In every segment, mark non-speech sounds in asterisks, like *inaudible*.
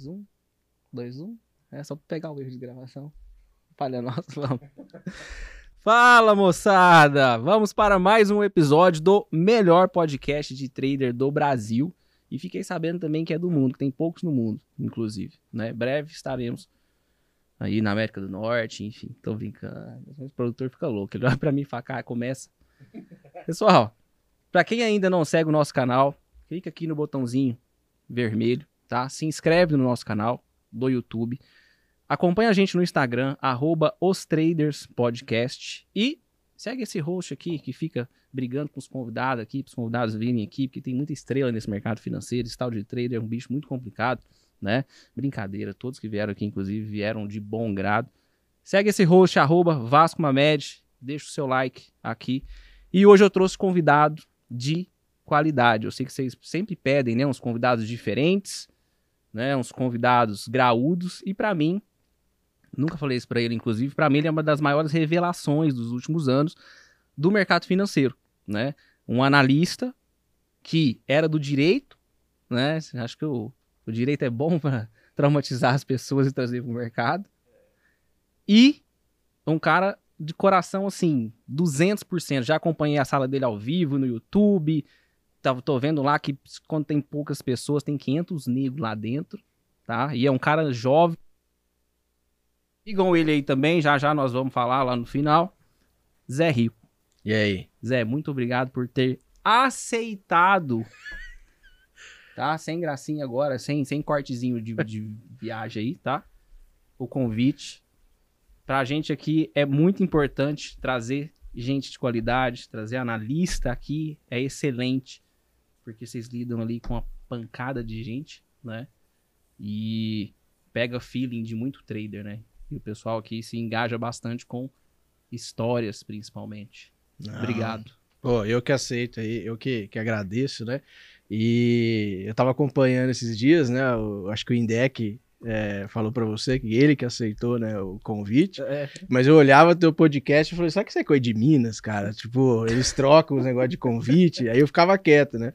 3, 2, 1. 2, 1. É só pegar o erro de gravação. Falha nossa, vamos. *laughs* Fala moçada! Vamos para mais um episódio do melhor podcast de trader do Brasil. E fiquei sabendo também que é do mundo, que tem poucos no mundo, inclusive. Né? Breve estaremos aí na América do Norte, enfim, tô brincando. O produtor fica louco, ele olha pra mim e fala, cara, começa. *laughs* Pessoal, pra quem ainda não segue o nosso canal, clica aqui no botãozinho vermelho, tá? Se inscreve no nosso canal do YouTube. Acompanha a gente no Instagram, arroba os Traders Podcast. E segue esse host aqui que fica brigando com os convidados aqui, para os convidados virem aqui, porque tem muita estrela nesse mercado financeiro. Esse tal de trader é um bicho muito complicado né? Brincadeira, todos que vieram aqui, inclusive, vieram de bom grado. Segue esse host, arroba Vasco Mamed, deixa o seu like aqui. E hoje eu trouxe convidado de qualidade. Eu sei que vocês sempre pedem, né, uns convidados diferentes, né, uns convidados graúdos, e para mim, nunca falei isso para ele, inclusive, para mim ele é uma das maiores revelações dos últimos anos do mercado financeiro, né? Um analista que era do direito, né? Acho que eu o direito é bom *laughs* para traumatizar as pessoas e trazer para o mercado. E um cara de coração, assim, 200%. Já acompanhei a sala dele ao vivo no YouTube. Tava, tô vendo lá que quando tem poucas pessoas, tem 500 negros lá dentro, tá? E é um cara jovem. Sigam ele aí também, já já nós vamos falar lá no final. Zé Rico. E aí? Zé, muito obrigado por ter aceitado *laughs* tá? Sem gracinha agora, sem, sem cortezinho de, de viagem aí, tá? O convite. Pra gente aqui é muito importante trazer gente de qualidade, trazer analista aqui é excelente, porque vocês lidam ali com uma pancada de gente, né? E pega feeling de muito trader, né? E o pessoal aqui se engaja bastante com histórias, principalmente. Ah, Obrigado. Pô, eu que aceito aí, eu que, que agradeço, né? E eu tava acompanhando esses dias, né? Eu, acho que o Indec é, falou para você que ele que aceitou, né, o convite. É. Mas eu olhava teu podcast e falei, sabe que isso é coisa de Minas, cara? Tipo, eles trocam os negócios de convite, aí eu ficava quieto, né?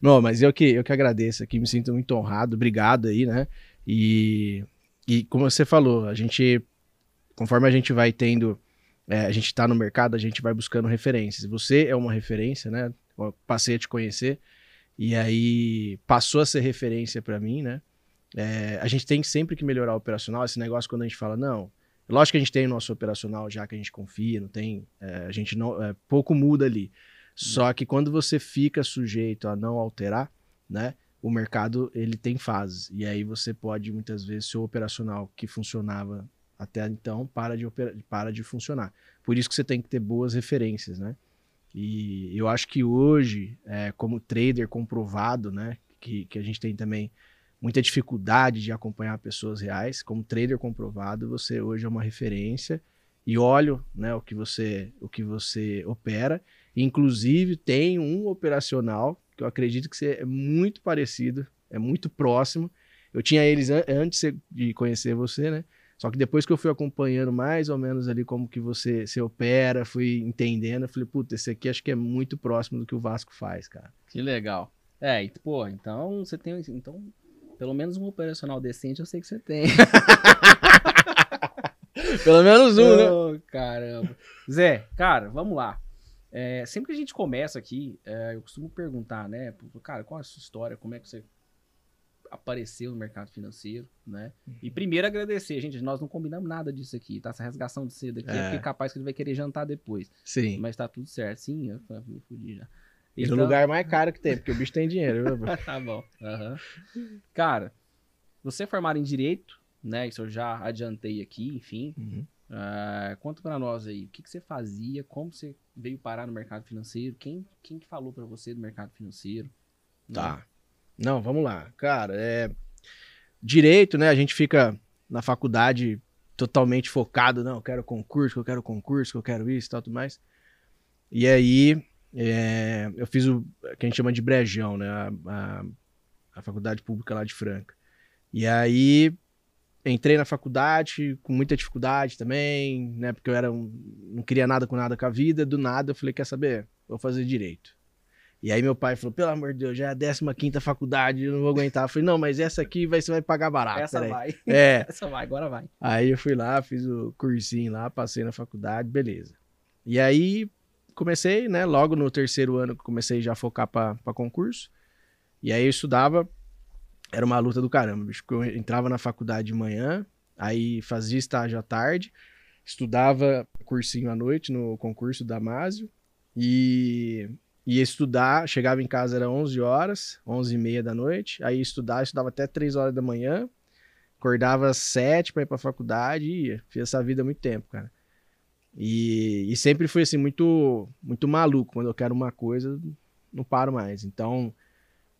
Não, mas eu que, eu que agradeço aqui, me sinto muito honrado, obrigado aí, né? E, e como você falou, a gente, conforme a gente vai tendo, é, a gente tá no mercado, a gente vai buscando referências. Você é uma referência, né? Eu passei a te conhecer. E aí passou a ser referência para mim, né? É, a gente tem sempre que melhorar o operacional. Esse negócio quando a gente fala, não, lógico que a gente tem o nosso operacional já que a gente confia, não tem, é, a gente não, é, pouco muda ali. Só que quando você fica sujeito a não alterar, né? O mercado ele tem fases e aí você pode muitas vezes seu operacional que funcionava até então para de para de funcionar. Por isso que você tem que ter boas referências, né? E eu acho que hoje, é, como trader comprovado, né, que, que a gente tem também muita dificuldade de acompanhar pessoas reais, como trader comprovado, você hoje é uma referência e olho né, o, que você, o que você opera. Inclusive, tem um operacional que eu acredito que é muito parecido, é muito próximo. Eu tinha eles an antes de conhecer você, né? Só que depois que eu fui acompanhando mais ou menos ali como que você se opera, fui entendendo, eu falei, puta, esse aqui acho que é muito próximo do que o Vasco faz, cara. Que legal. É, e, pô, então você tem. Então, pelo menos um operacional decente eu sei que você tem. *laughs* pelo menos um, oh, né? Caramba. Zé, cara, vamos lá. É, sempre que a gente começa aqui, é, eu costumo perguntar, né? Cara, qual é a sua história? Como é que você apareceu no mercado financeiro, né? Uhum. E primeiro agradecer, gente, nós não combinamos nada disso aqui, tá? Essa resgação de cedo aqui é, é porque capaz que ele vai querer jantar depois. Sim. Mas tá tudo certo. Sim, eu me fudi já. E então... no lugar mais caro que tem, porque o bicho tem dinheiro, *laughs* tá bom. Uhum. Cara, você é formado em Direito, né? Isso eu já adiantei aqui, enfim. Uhum. Uh, conta para nós aí, o que, que, você fazia, como você veio parar no mercado financeiro, quem, quem que falou para você do mercado financeiro? Tá. Né? Não, vamos lá. Cara, é. Direito, né? A gente fica na faculdade totalmente focado, não, eu quero concurso, eu quero concurso, eu quero isso e tal, tudo mais. E aí, é, eu fiz o que a gente chama de brejão, né? A, a, a, faculdade pública lá de Franca. E aí, entrei na faculdade com muita dificuldade também, né? Porque eu era um, não queria nada com nada com a vida. Do nada, eu falei, quer saber? Vou fazer direito. E aí meu pai falou, pelo amor de Deus, já é a 15 faculdade, eu não vou aguentar. Eu falei, não, mas essa aqui vai, você vai pagar barato. Essa vai. É. *laughs* Essa vai, agora vai. Aí eu fui lá, fiz o cursinho lá, passei na faculdade, beleza. E aí comecei, né, logo no terceiro ano que comecei já a focar pra concurso. E aí eu estudava, era uma luta do caramba, bicho, eu entrava na faculdade de manhã, aí fazia estágio à tarde, estudava cursinho à noite no concurso da Másio e ia estudar, chegava em casa era 11 horas, 11 e meia da noite, aí ia estudar, estudava até 3 horas da manhã, acordava às 7 para ir pra faculdade e ia. Fiz essa vida há muito tempo, cara. E, e sempre fui assim, muito, muito maluco. Quando eu quero uma coisa, não paro mais. Então,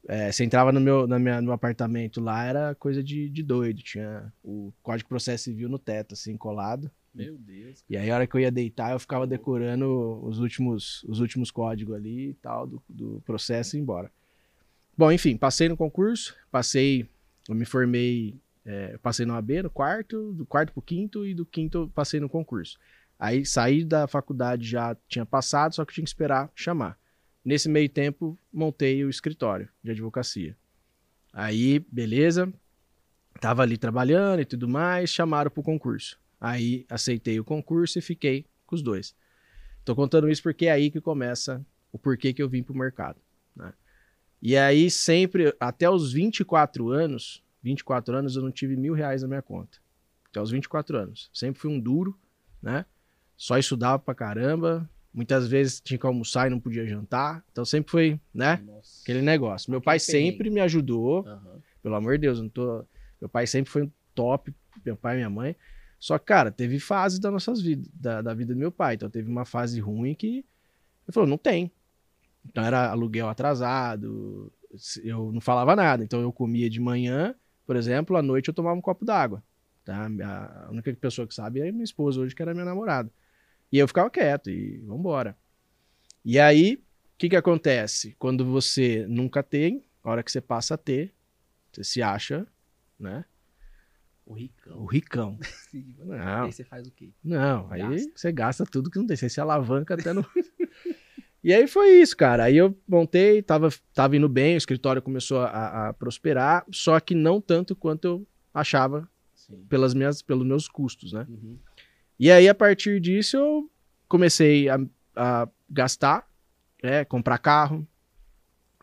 é, você entrava no meu, na minha, no apartamento lá, era coisa de, de doido. Tinha o Código de Processo Civil no teto, assim, colado. Meu Deus. E aí, a hora que eu ia deitar, eu ficava decorando os últimos, os últimos códigos ali e tal, do, do processo e ir embora. Bom, enfim, passei no concurso, passei, eu me formei, é, passei no AB, no quarto, do quarto pro quinto, e do quinto passei no concurso. Aí saí da faculdade, já tinha passado, só que tinha que esperar chamar. Nesse meio tempo, montei o escritório de advocacia. Aí, beleza, tava ali trabalhando e tudo mais, chamaram pro concurso. Aí aceitei o concurso e fiquei com os dois. Tô contando isso porque é aí que começa o porquê que eu vim pro mercado. Né? E aí sempre, até os 24 anos, 24 anos eu não tive mil reais na minha conta. Até os 24 anos. Sempre fui um duro, né? Só estudava pra caramba. Muitas vezes tinha que almoçar e não podia jantar. Então sempre foi, né? Nossa. Aquele negócio. Meu pai sempre me ajudou. Aham. Pelo amor de Deus, eu não tô. Meu pai sempre foi um top, meu pai e minha mãe. Só que, cara, teve fases das nossas vidas, da, da vida do meu pai. Então teve uma fase ruim que ele falou, não tem. Então era aluguel atrasado, eu não falava nada. Então eu comia de manhã, por exemplo, à noite eu tomava um copo d'água. Tá? A única pessoa que sabe é minha esposa hoje, que era minha namorada. E eu ficava quieto e vambora. E aí, o que que acontece? Quando você nunca tem, a hora que você passa a ter, você se acha, né? O ricão. O ricão. *laughs* Não. Não. Aí você faz o quê? Não, aí Gasta. você gasta tudo que não tem. Você se alavanca até no. *laughs* e aí foi isso, cara. Aí eu montei, tava, tava indo bem, o escritório começou a, a prosperar, só que não tanto quanto eu achava Sim. pelas minhas, pelos meus custos, né? Uhum. E aí, a partir disso, eu comecei a, a gastar, é, comprar carro,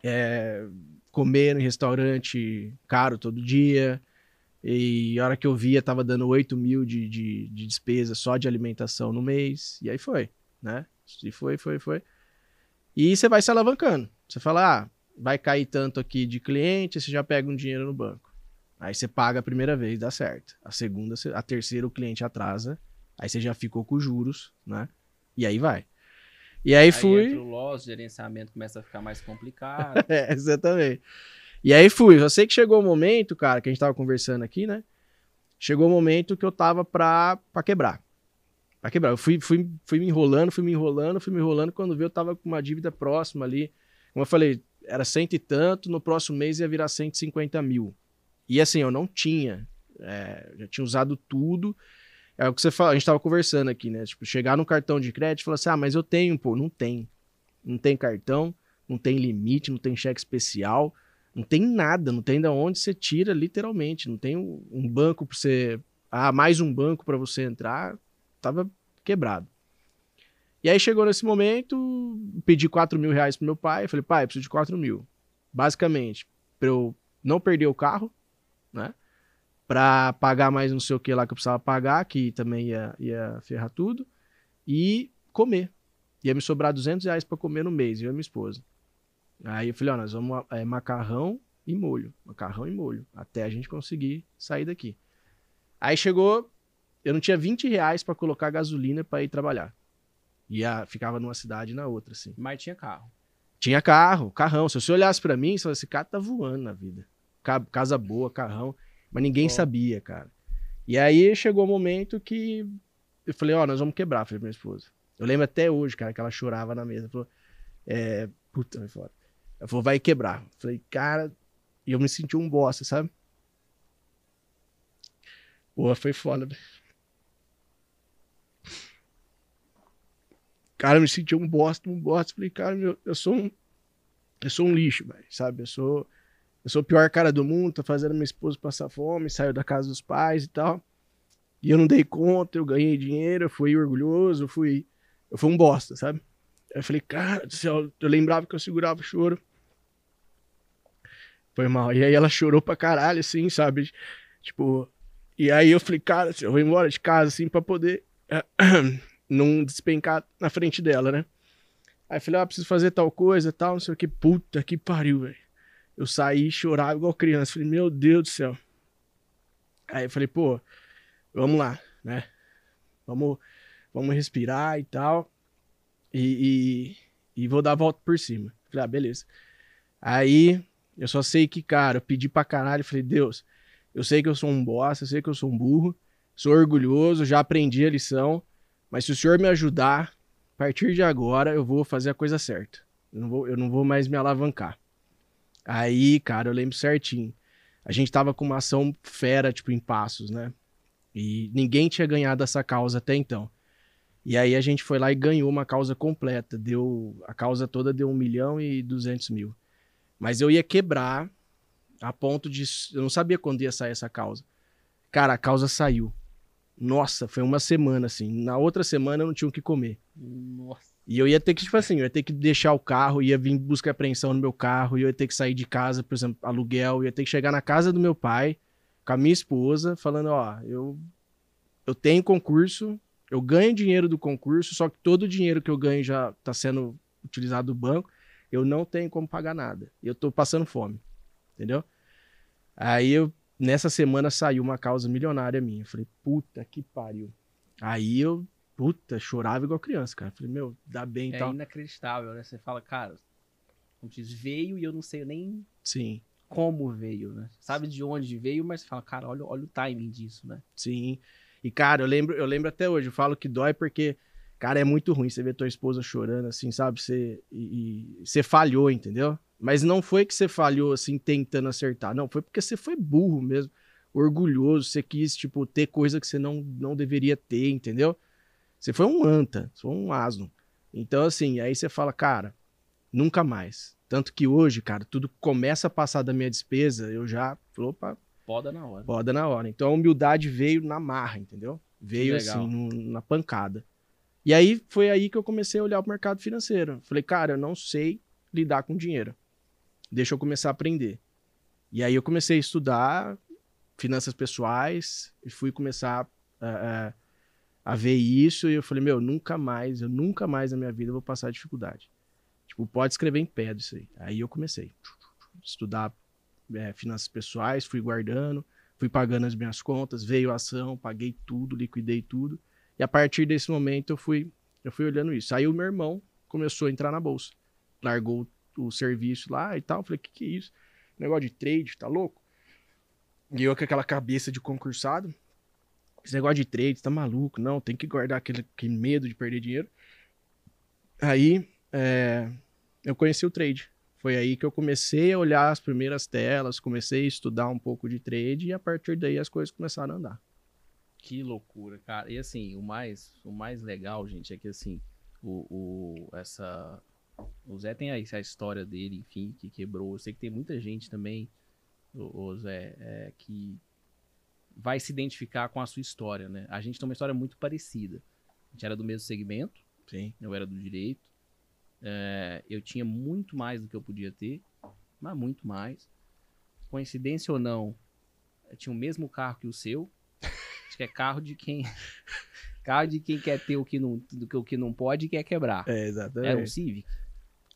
é, comer em restaurante caro todo dia. E a hora que eu via, tava dando 8 mil de, de, de despesa só de alimentação no mês. E aí foi, né? E foi, foi, foi. E você vai se alavancando. Você fala, ah, vai cair tanto aqui de cliente, você já pega um dinheiro no banco. Aí você paga a primeira vez, dá certo. A segunda, a terceira o cliente atrasa. Aí você já ficou com os juros, né? E aí vai. E aí, Aí fui. entra o loss, gerenciamento começa a ficar mais complicado. *laughs* É, exatamente. E aí fui. Eu sei que chegou o momento, cara, que a gente tava conversando aqui, né? Chegou o momento que eu tava pra, pra quebrar. Pra quebrar. Eu fui, fui, fui me enrolando, fui me enrolando, fui me enrolando. Quando vi, eu tava com uma dívida próxima ali. Como eu falei, era cento e tanto, no próximo mês ia virar 150 mil. E assim, eu não tinha. é, já tinha usado tudo. É o que você fala, a gente tava conversando aqui, né? Tipo, chegar no cartão de crédito e falar assim: ah, mas eu tenho, pô, não tem. Não tem cartão, não tem limite, não tem cheque especial, não tem nada, não tem de onde você tira, literalmente. Não tem um banco pra você. Ah, mais um banco pra você entrar. Tava quebrado. E aí chegou nesse momento, pedi 4 mil reais pro meu pai. Falei, pai, preciso de 4 mil. Basicamente, pra eu não perder o carro, né? Pra pagar mais não sei o que lá que eu precisava pagar, que também ia, ia ferrar tudo. E comer. Ia me sobrar 200 reais pra comer no mês, eu e minha esposa. Aí eu falei, ó, nós vamos é, macarrão e molho. Macarrão e molho. Até a gente conseguir sair daqui. Aí chegou, eu não tinha 20 reais pra colocar gasolina pra ir trabalhar. Ia, ficava numa cidade e na outra, assim. Mas tinha carro. Tinha carro, carrão. Se você olhasse pra mim, você falasse, esse cara tá voando na vida. Ca- Casa boa, carrão. Mas ninguém Bom. sabia, cara. E aí chegou o momento que eu falei, ó, nós vamos quebrar, falei pra minha esposa. Eu lembro até hoje, cara, que ela chorava na mesa. Falou, é, puta, vai fora. Ela falou, vai quebrar. Eu falei, cara, e eu me senti um bosta, sabe? Porra, foi foda. velho. Cara, eu me senti um bosta, um bosta. Falei, cara, meu, eu sou um. eu sou um lixo, velho, sabe? Eu sou, eu sou o pior cara do mundo, tô fazendo minha esposa passar fome, saiu da casa dos pais e tal. E eu não dei conta, eu ganhei dinheiro, eu fui orgulhoso, eu fui, eu fui um bosta, sabe? Eu falei, cara do céu, eu lembrava que eu segurava o choro. Foi mal. E aí ela chorou pra caralho, assim, sabe? Tipo, e aí eu falei, cara, eu vou embora de casa, assim, pra poder *clears throat* não despencar na frente dela, né? Aí eu falei, ah, preciso fazer tal coisa, tal, não sei o que. Puta que pariu, velho. Eu saí e chorava igual criança. Falei, meu Deus do céu. Aí eu falei, pô, vamos lá, né? Vamos, vamos respirar e tal. E, e, e vou dar a volta por cima. Falei, ah, beleza. Aí eu só sei que, cara, eu pedi pra caralho. Falei, Deus, eu sei que eu sou um bosta, eu sei que eu sou um burro. Sou orgulhoso, já aprendi a lição. Mas se o senhor me ajudar, a partir de agora eu vou fazer a coisa certa. Eu não vou, eu não vou mais me alavancar. Aí, cara, eu lembro certinho. A gente tava com uma ação fera, tipo, em passos, né? E ninguém tinha ganhado essa causa até então. E aí a gente foi lá e ganhou uma causa completa. Deu a causa toda deu um milhão e duzentos mil. Mas eu ia quebrar a ponto de eu não sabia quando ia sair essa causa. Cara, a causa saiu. Nossa, foi uma semana assim. Na outra semana eu não tinha o que comer. Nossa. E eu ia ter que, tipo assim, eu ia ter que deixar o carro, ia vir buscar apreensão no meu carro, ia ter que sair de casa, por exemplo, aluguel, ia ter que chegar na casa do meu pai, com a minha esposa, falando, ó, eu, eu tenho concurso, eu ganho dinheiro do concurso, só que todo o dinheiro que eu ganho já está sendo utilizado do banco, eu não tenho como pagar nada. Eu estou passando fome, entendeu? Aí eu, nessa semana saiu uma causa milionária minha. Eu falei, puta que pariu. Aí eu, puta, chorava igual criança, cara. Falei, meu, dá bem e é tal. É inacreditável, né? Você fala, cara, como diz, veio e eu não sei nem Sim. como veio, né? Sabe de onde veio, mas você fala, cara, olha, olha o timing disso, né? Sim. E, cara, eu lembro, eu lembro até hoje, eu falo que dói porque, cara, é muito ruim você ver tua esposa chorando, assim, sabe? Você, e, e você falhou, entendeu? Mas não foi que você falhou, assim, tentando acertar. Não, foi porque você foi burro mesmo. Orgulhoso, você quis, tipo, ter coisa que você não, não deveria ter, entendeu? Você foi um anta, você foi um asno. Então, assim, aí você fala, cara, nunca mais. Tanto que hoje, cara, tudo começa a passar da minha despesa, eu já, opa, Poda na hora. Poda na hora. Então a humildade veio na marra, entendeu? Veio assim, no, na pancada. E aí foi aí que eu comecei a olhar o mercado financeiro. Falei, cara, eu não sei lidar com dinheiro. Deixa eu começar a aprender. E aí eu comecei a estudar finanças pessoais e fui começar a, a, a ver isso. E eu falei, meu, nunca mais, eu nunca mais na minha vida vou passar dificuldade. Tipo, pode escrever em pedra isso aí. Aí eu comecei a estudar é, finanças pessoais, fui guardando, fui pagando as minhas contas, veio a ação, paguei tudo, liquidei tudo. E a partir desse momento eu fui, eu fui olhando isso. Aí o meu irmão começou a entrar na bolsa. Largou o serviço lá e tal. Falei, que que é isso? Negócio de trade, tá louco? E eu com aquela cabeça de concursado. Esse negócio de trade, tá maluco? Não, tem que guardar aquele, aquele medo de perder dinheiro. Aí, é, eu conheci o trade. Foi aí que eu comecei a olhar as primeiras telas, comecei a estudar um pouco de trade e a partir daí as coisas começaram a andar. Que loucura, cara. E assim, o mais, o mais legal, gente, é que assim, o, o, essa, o Zé tem aí a história dele, enfim, que quebrou. Eu sei que tem muita gente também, o, o Zé, é, que vai se identificar com a sua história, né? A gente tem uma história muito parecida. A gente era do mesmo segmento. Sim. Eu era do direito. É, eu tinha muito mais do que eu podia ter, mas muito mais. Coincidência ou não, eu tinha o mesmo carro que o seu. Acho que é carro de quem *laughs* carro de quem quer ter o que não, do que o que não pode e quer quebrar. É, exatamente. Era um Civic?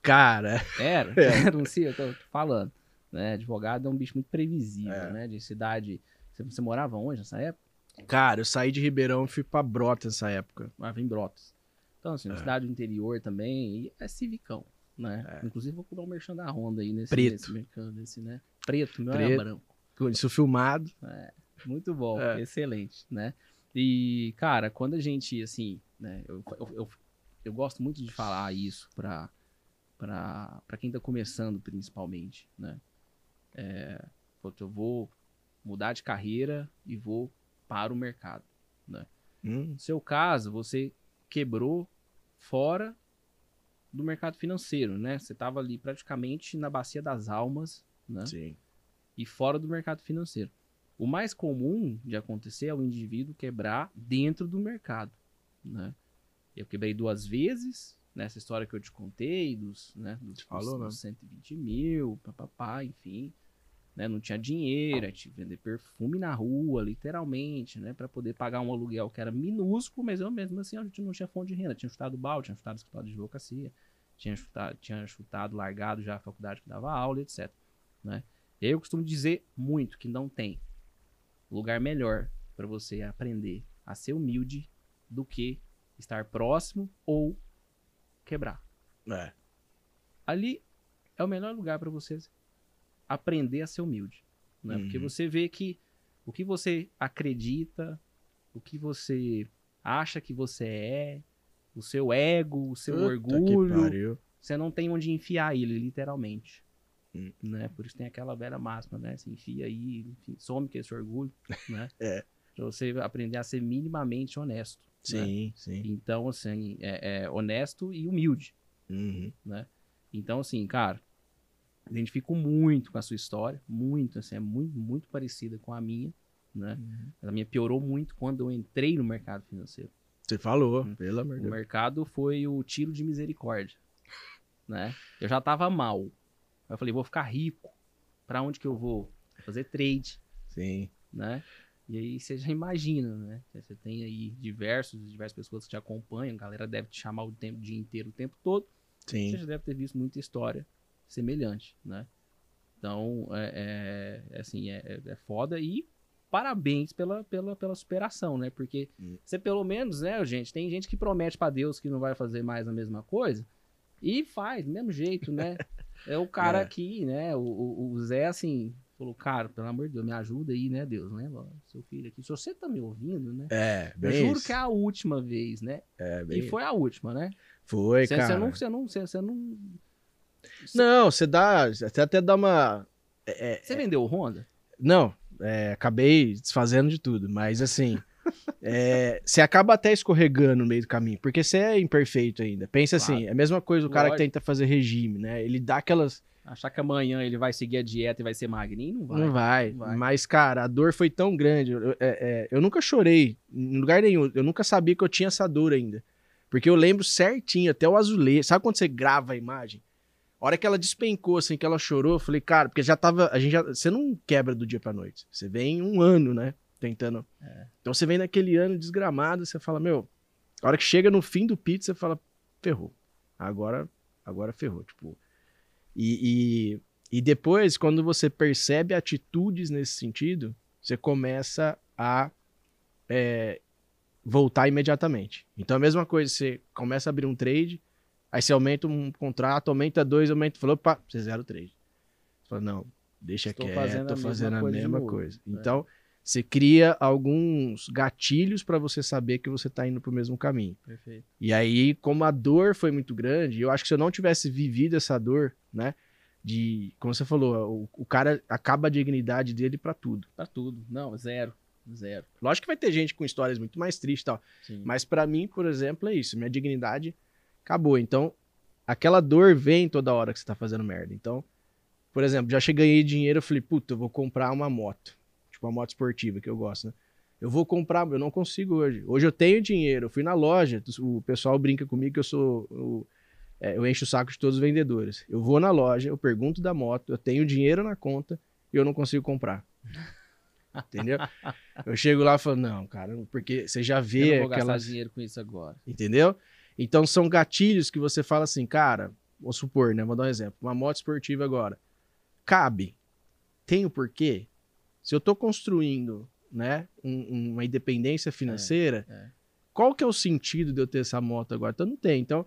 Cara. Era? *laughs* É. Era um Civic, eu tô falando. Né? Advogado é um bicho muito previsível, É. né? De cidade. Você, você morava onde nessa época? Cara, eu saí de Ribeirão e fui pra Brota nessa época. Morava em Brotas. Então, assim, É. cidade do interior também, e é civicão, né? É. Inclusive, vou comprar um merchan da Honda aí nesse, Preto. nesse mercado, desse, né? Preto, meu é Preto. branco. Com isso filmado. Muito bom, É. excelente, né? E, cara, quando a gente, assim, né? Eu, eu, eu, eu gosto muito de falar isso pra, pra, pra quem tá começando, principalmente, né? É, eu vou mudar de carreira e vou para o mercado. Hum, No seu caso, você quebrou fora do mercado financeiro, né? Você estava ali praticamente na bacia das almas, né? Sim. E fora do mercado financeiro. O mais comum de acontecer é o indivíduo quebrar dentro do mercado, né? Eu quebrei duas vezes, nessa história que eu te contei, dos, né, dos, Falou, dos, dos 120 mil, papapá, enfim. Né, não tinha dinheiro, tinha que vender perfume na rua, literalmente, né? para poder pagar um aluguel que era minúsculo, mas eu mesmo assim a gente não tinha fonte de renda. Tinha chutado balde, tinha chutado escritório de advocacia, tinha chutado, tinha chutado, largado já a faculdade que dava aula, etc. Né? Eu costumo dizer muito que não tem lugar melhor para você aprender a ser humilde do que estar próximo ou quebrar. É. Ali é o melhor lugar para você aprender a ser humilde, né? Porque Uhum. você vê que o que você acredita, o que você acha que você é, o seu ego, o seu Puta orgulho, você não tem onde enfiar ele, literalmente. Hum. Né? Por isso tem aquela velha máxima, né? Você enfia aí, enfim, some com esse orgulho, né? *laughs* É. Pra você aprender a ser minimamente honesto. né? Sim, sim. Então, assim, é, é honesto e humilde. Uhum. Então, assim, cara, identifico muito com a sua história, muito, assim, é muito, muito parecida com a minha, né? Mas A minha piorou muito quando eu entrei no mercado financeiro. Você falou, Hum. pelo amor de O Deus. mercado foi o tiro de misericórdia, né? Eu já tava mal. Eu falei, vou ficar rico. Pra onde que eu vou? Fazer trade, Sim. né? E aí você já imagina, né? Você tem aí diversos, diversas pessoas que te acompanham, a galera deve te chamar o, tempo, o dia inteiro, o tempo todo. Você Sim. já deve ter visto muita história semelhante, né? Então, é, é- é assim, é, é- é foda e parabéns pela, pela, pela superação, né? Porque Hum. você pelo menos, né, gente, tem gente que promete pra Deus que não vai fazer mais a mesma coisa e faz, do mesmo jeito, né? *laughs* É o cara É. aqui, né? O, o, o Zé, assim, falou, cara, pelo amor de Deus, me ajuda aí, né, Deus, né? Seu filho aqui, se você tá me ouvindo, né? É, Eu juro isso. que é a última vez, né? É, bem E foi a última, né? Foi, Você cara. não, você não, você você não Não, você dá. Você até dá uma. é, é, Você vendeu o Honda? não, é, acabei desfazendo de tudo, mas assim. *laughs* é, você acaba até escorregando no meio do caminho, porque você é imperfeito ainda. Pensa Claro. assim, é a mesma coisa o cara Lógico. que tenta fazer regime, né? Ele dá aquelas. Achar que amanhã ele vai seguir a dieta e vai ser magrinho? Não vai. não vai, não vai. Mas, cara, a dor foi tão grande. Eu, é, é, eu nunca chorei em lugar nenhum. Eu nunca sabia que eu tinha essa dor ainda. Porque eu lembro certinho, até o azulejo. Sabe quando você grava a imagem? A hora que ela despencou, assim, que ela chorou, eu falei, cara, porque já tava. A gente já, você não quebra do dia pra noite. Você vem um ano, né? Tentando. É. Então você vem naquele ano desgramado, você fala, meu. A hora que chega no fim do pit, você fala, ferrou. Agora, agora ferrou. Tipo. E, e, e depois, quando você percebe atitudes nesse sentido, você começa a é, voltar imediatamente. Então a mesma coisa, você começa a abrir um trade, aí você aumenta um contrato, aumenta dois, aumenta, falou, opa, você zera o trade. Você fala, não, deixa Estou quieto, fazendo a tô mesma fazendo a coisa mesma novo. coisa. É. Então, você cria alguns gatilhos para você saber que você tá indo pro mesmo caminho. Perfeito. E aí, como a dor foi muito grande, eu acho que se eu não tivesse vivido essa dor, né? De, como você falou, o, o cara acaba a dignidade dele pra tudo. Pra tudo. Não, zero. Zero. Lógico que vai ter gente com histórias muito mais tristes e tal. Sim. Mas pra mim, por exemplo, é isso. Minha dignidade acabou. Então, aquela dor vem toda hora que você tá fazendo merda. Então, por exemplo, já cheguei ganhei dinheiro, eu falei, puta, eu vou comprar uma moto. Tipo, uma moto esportiva que eu gosto, né? Eu vou comprar, eu não consigo hoje. Hoje eu tenho dinheiro, eu fui na loja, o pessoal brinca comigo que eu sou. Eu, é, eu encho o saco de todos os vendedores. Eu vou na loja, eu pergunto da moto, eu tenho dinheiro na conta e eu não consigo comprar. *laughs* Entendeu? Eu chego lá e falo, não, cara, porque você já Eu vê não vou gastar aquelas. dinheiro com isso agora. Entendeu? Então são gatilhos que você fala assim, cara, vou supor, né? Vou dar um exemplo. Uma moto esportiva agora. Cabe. Tem o porquê? Se eu tô construindo, né, um- uma independência financeira, é. qual que é o sentido de eu ter essa moto agora? Então não tem. Então,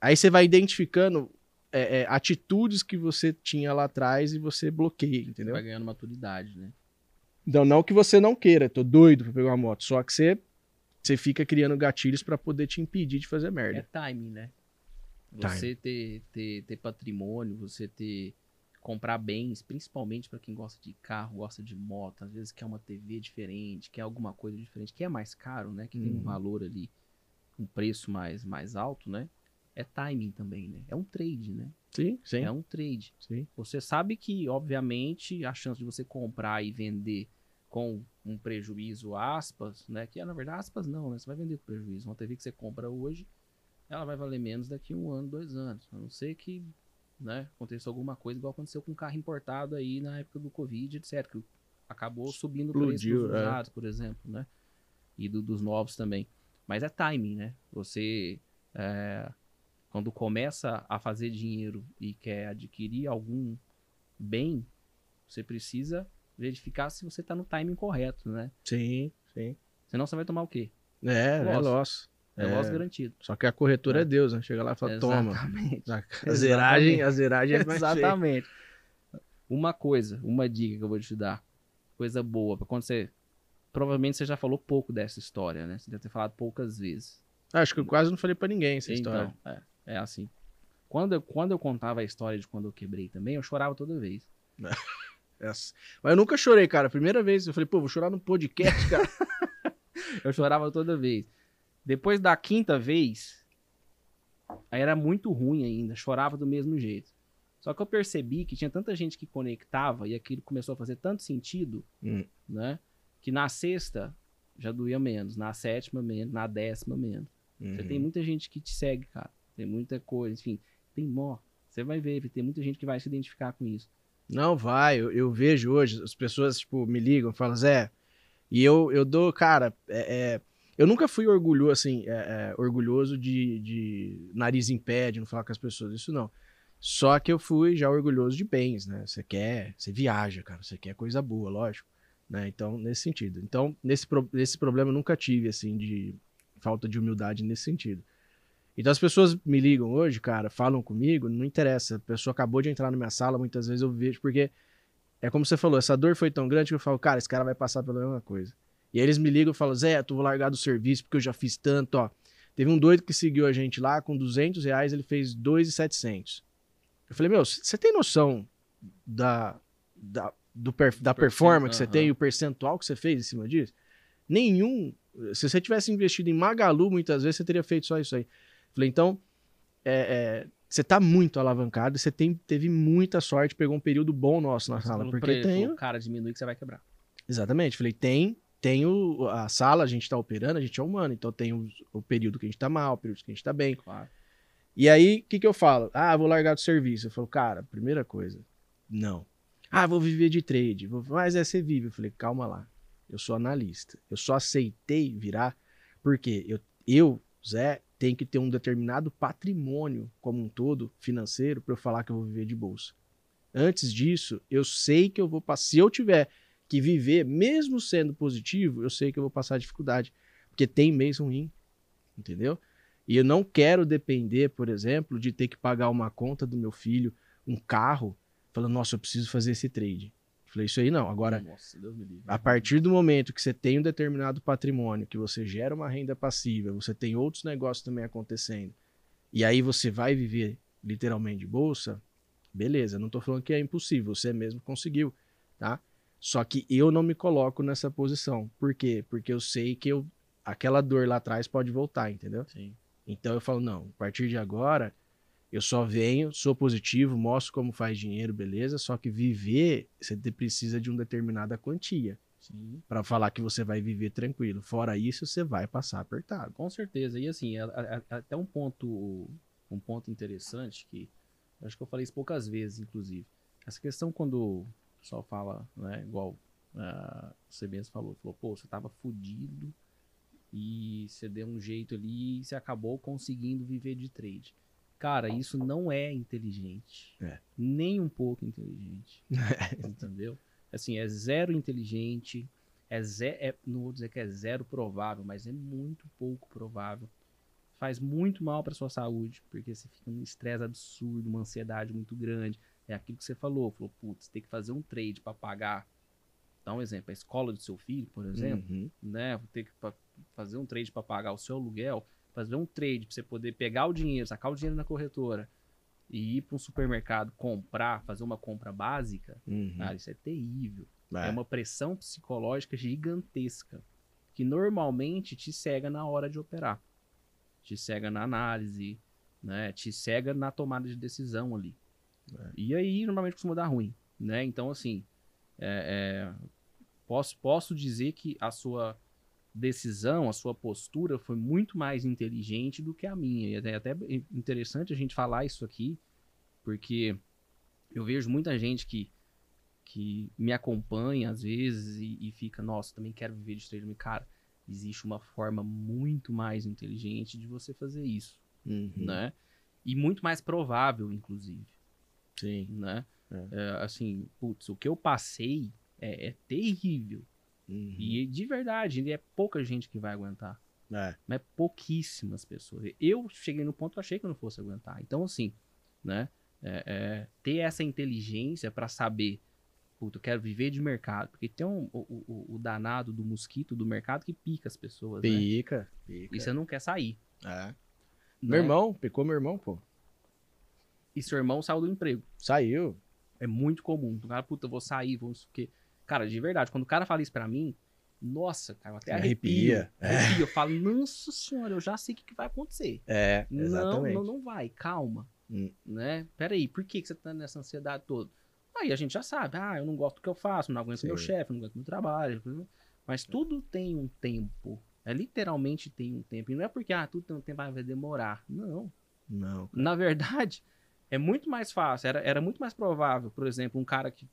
aí você vai identificando é, é, atitudes que você tinha lá atrás e você bloqueia, Você entendeu? vai ganhando maturidade, né? Então, não que você não queira, tô doido pra pegar uma moto, só que você, você fica criando gatilhos pra poder te impedir de fazer merda. É timing, né? Você ter, ter, ter patrimônio, você ter. comprar bens, principalmente pra quem gosta de carro, gosta de moto, às vezes quer uma TV diferente, quer alguma coisa diferente, que é mais caro, né? Que tem um Uhum. valor ali, um preço mais, mais alto, né? é timing também, né? É um trade, né? Sim, sim. É um trade. Sim. Você sabe que, obviamente, a chance de você comprar e vender com um prejuízo, aspas, né? Que é, na verdade, aspas não, né? Você vai vender com prejuízo. Uma TV que você compra hoje, ela vai valer menos daqui um ano, dois anos. A não ser que, né, aconteça alguma coisa, igual aconteceu com um carro importado aí na época do Covid, etc. Que acabou subindo o preço dos é. usados, por exemplo, né? E do- dos novos também. Mas é timing, né? Você, é, quando começa a fazer dinheiro e quer adquirir algum bem, você precisa verificar se você está no timing correto, né? Sim, sim. Senão você vai tomar o quê? É, é Loss. loss. É, É. loss garantido. Só que a corretora é, É. Deus, né? Chega lá e fala, toma. Exatamente. A *laughs* zeragem, a zeragem é mais. Exatamente. Uma coisa, uma dica que eu vou te dar. Coisa boa, pra quando você. Provavelmente você já falou pouco dessa história, né? Você deve ter falado poucas vezes. Acho que eu quase não falei pra ninguém essa história. Então, é, é assim. Quando eu, quando eu contava a história de quando eu quebrei também, eu chorava toda vez. *laughs* Essa. Mas eu nunca chorei, cara. Primeira vez eu falei, pô, vou chorar no podcast, cara. *laughs* Eu chorava toda vez. Depois da quinta vez, aí era muito ruim ainda, chorava do mesmo jeito. Só que eu percebi que tinha tanta gente que conectava e aquilo começou a fazer tanto sentido, Hum. né? Que na sexta já doía menos, na sétima menos, na décima menos. Você Uhum. tem muita gente que te segue, cara. Tem muita coisa, enfim, tem mó. Você vai ver, tem muita gente que vai se identificar com isso. Não, vai. Eu, eu vejo hoje, as pessoas, tipo, me ligam, falam, Zé, e eu, eu dou, cara, é, é, eu nunca fui orgulhoso, assim, é, é, orgulhoso de, de nariz em pé, de não falar com as pessoas, isso não. Só que eu fui já orgulhoso de bens, né? Você quer, você viaja, cara, você quer coisa boa, lógico, né? Então, nesse sentido. Então, nesse, pro- nesse problema eu nunca tive, assim, de falta de humildade nesse sentido. Então as pessoas me ligam hoje, cara, falam comigo, não interessa. A pessoa acabou de entrar na minha sala, muitas vezes eu vejo, porque é como você falou, essa dor foi tão grande que eu falo, cara, esse cara vai passar pela mesma coisa. E aí eles me ligam e falam, Zé, tu vou largar do serviço porque eu já fiz tanto, ó. Teve um doido que seguiu a gente lá, com 200 reais ele fez 2,700. Eu falei, meu, você tem noção da, da, do per- da performance que você aham. tem e o percentual que você fez em cima disso? Nenhum. Se você tivesse investido em Magalu, muitas vezes você teria feito só isso aí. Falei, então, é, é, você tá muito alavancado, você tem, teve muita sorte, pegou um período bom nosso na Você sala. falou pra Porque ele, tem. falou, cara, diminui que você vai quebrar. Exatamente. Falei, tem, tem o, a sala, a gente tá operando, a gente é humano, então tem o, o período que a gente tá mal, o período que a gente tá bem. Claro. E aí, o que, que eu falo? Ah, vou largar do serviço. Eu falo, cara, primeira coisa, não. Ah, vou viver de trade. Vou... Mas é, você vive. Eu falei, calma lá. Eu sou analista. Eu só aceitei virar porque eu, eu Zé, tenho que ter um determinado patrimônio como um todo financeiro para eu falar que eu vou viver de bolsa. Antes disso, eu sei que eu vou passar. Se eu tiver que viver, mesmo sendo positivo, eu sei que eu vou passar dificuldade. Porque tem mês ruim. Entendeu? E eu não quero depender, por exemplo, de ter que pagar uma conta do meu filho, um carro, falando, nossa, eu preciso fazer esse trade. Falei, isso aí não. Agora, Nossa, Deus me livre. a partir do momento que você tem um determinado patrimônio, que você gera uma renda passiva, você tem outros negócios também acontecendo, e aí você vai viver literalmente de bolsa, beleza, não tô falando que é impossível, você mesmo conseguiu, tá? Só que eu não me coloco nessa posição. Por quê? Porque eu sei que eu, aquela dor lá atrás pode voltar, entendeu? Sim. Então eu falo, não, a partir de agora, eu só venho, sou positivo, mostro como faz dinheiro, beleza? Só que viver, você precisa de uma determinada quantia para falar que você vai viver tranquilo. Fora isso, você vai passar apertado. Com certeza. E assim, até um ponto, um ponto interessante que acho que eu falei isso poucas vezes, inclusive. Essa questão quando o pessoal fala, né, igual ah, você mesmo falou, falou, pô, você tava fudido e você deu um jeito ali e você acabou conseguindo viver de trade. Cara, isso não é inteligente. É. Nem um pouco inteligente. *laughs* entendeu? Assim, é zero inteligente, é, ze é não vou dizer que é zero provável, mas é muito pouco provável. Faz muito mal para sua saúde, porque você fica num estresse absurdo, uma ansiedade muito grande. É aquilo que você falou, falou, putz, tem que fazer um trade para pagar. Dá um exemplo, a escola do seu filho, por exemplo, Uhum. né? Vou ter que fazer um trade para pagar o seu aluguel, fazer um trade para você poder pegar o dinheiro, sacar o dinheiro na corretora e ir para um supermercado comprar, fazer uma compra básica, Uhum. cara, isso é terrível. É. É. uma pressão psicológica gigantesca que normalmente te cega na hora de operar. Te cega na análise, né? Te cega na tomada de decisão ali. É. E aí, normalmente, costuma dar ruim, né? Então, assim, é, é, posso, posso dizer que a sua decisão, a sua postura foi muito mais inteligente do que a minha. E é até interessante a gente falar isso aqui, porque eu vejo muita gente que, que me acompanha às vezes e, e fica, nossa, também quero viver de trade. Cara, existe uma forma muito mais inteligente de você fazer isso, Uhum. né? E muito mais provável, inclusive, Sim. né? É. É, assim, putz, o que eu passei é, é terrível. Uhum. E de verdade, é pouca gente que vai aguentar. É. Mas pouquíssimas pessoas. Eu cheguei no ponto achei que eu não fosse aguentar. Então, assim, né? é, é, ter essa inteligência pra saber, puta, eu quero viver de mercado. Porque tem um, o, o- o danado do mosquito do mercado que pica as pessoas. Né? Pica. Pica. E você não quer sair. É. né? Meu irmão, picou meu irmão, pô. E seu irmão saiu do emprego. Saiu. É muito comum. O cara, puta, eu vou sair, vou não sei o quê. Cara, de verdade, quando o cara fala isso pra mim, nossa, cara, eu até arrepio. Arrepia. Arrepio. Eu falo, nossa senhora, eu já sei o que, que vai acontecer. É, Não, exatamente. não, não vai, calma. Hum. Né? Peraí, por que, que você tá nessa ansiedade toda? Aí a gente já sabe, ah, eu não gosto do que eu faço, não aguento Sim. meu chefe, não aguento meu trabalho. Mas tudo tem um tempo. É literalmente tem um tempo. E não é porque, ah, tudo tem um tempo, ah, vai demorar. Não. Não. Na verdade, é muito mais fácil. Era, era muito mais provável, por exemplo, um cara que,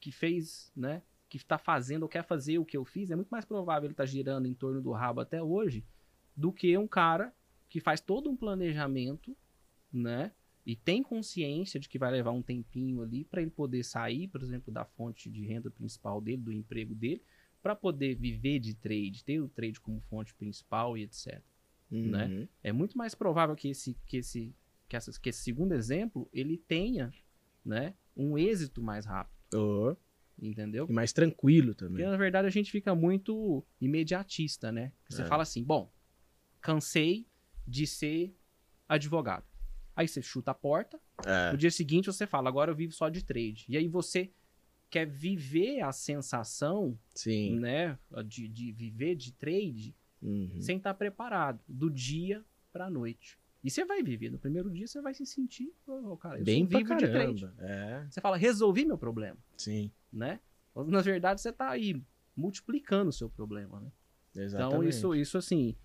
que fez, né? Que está fazendo ou quer fazer o que eu fiz, é muito mais provável ele estar girando em torno do rabo até hoje do que um cara que faz todo um planejamento, né? E tem consciência de que vai levar um tempinho ali para ele poder sair, por exemplo, da fonte de renda principal dele, do emprego dele, para poder viver de trade, ter o trade como fonte principal e etc né? Uhum. é muito mais provável que esse que esse que, essas, que esse segundo exemplo ele tenha né um êxito mais rápido Ô, entendeu E mais tranquilo porque também. na verdade a gente fica muito imediatista né você É. fala assim bom cansei de ser advogado aí você chuta a porta É. no dia seguinte você fala agora eu vivo só de trade e aí você quer viver a sensação Sim. né de, de viver de trade Uhum. sem estar preparado do dia pra noite. E você vai viver. No primeiro dia você vai se sentir, "Ô, cara, eu Bem sou vivo de trade. É, Você fala, resolvi meu problema, sim. né? Na verdade, você tá aí multiplicando o seu problema, né? Exatamente. Então, isso, isso assim,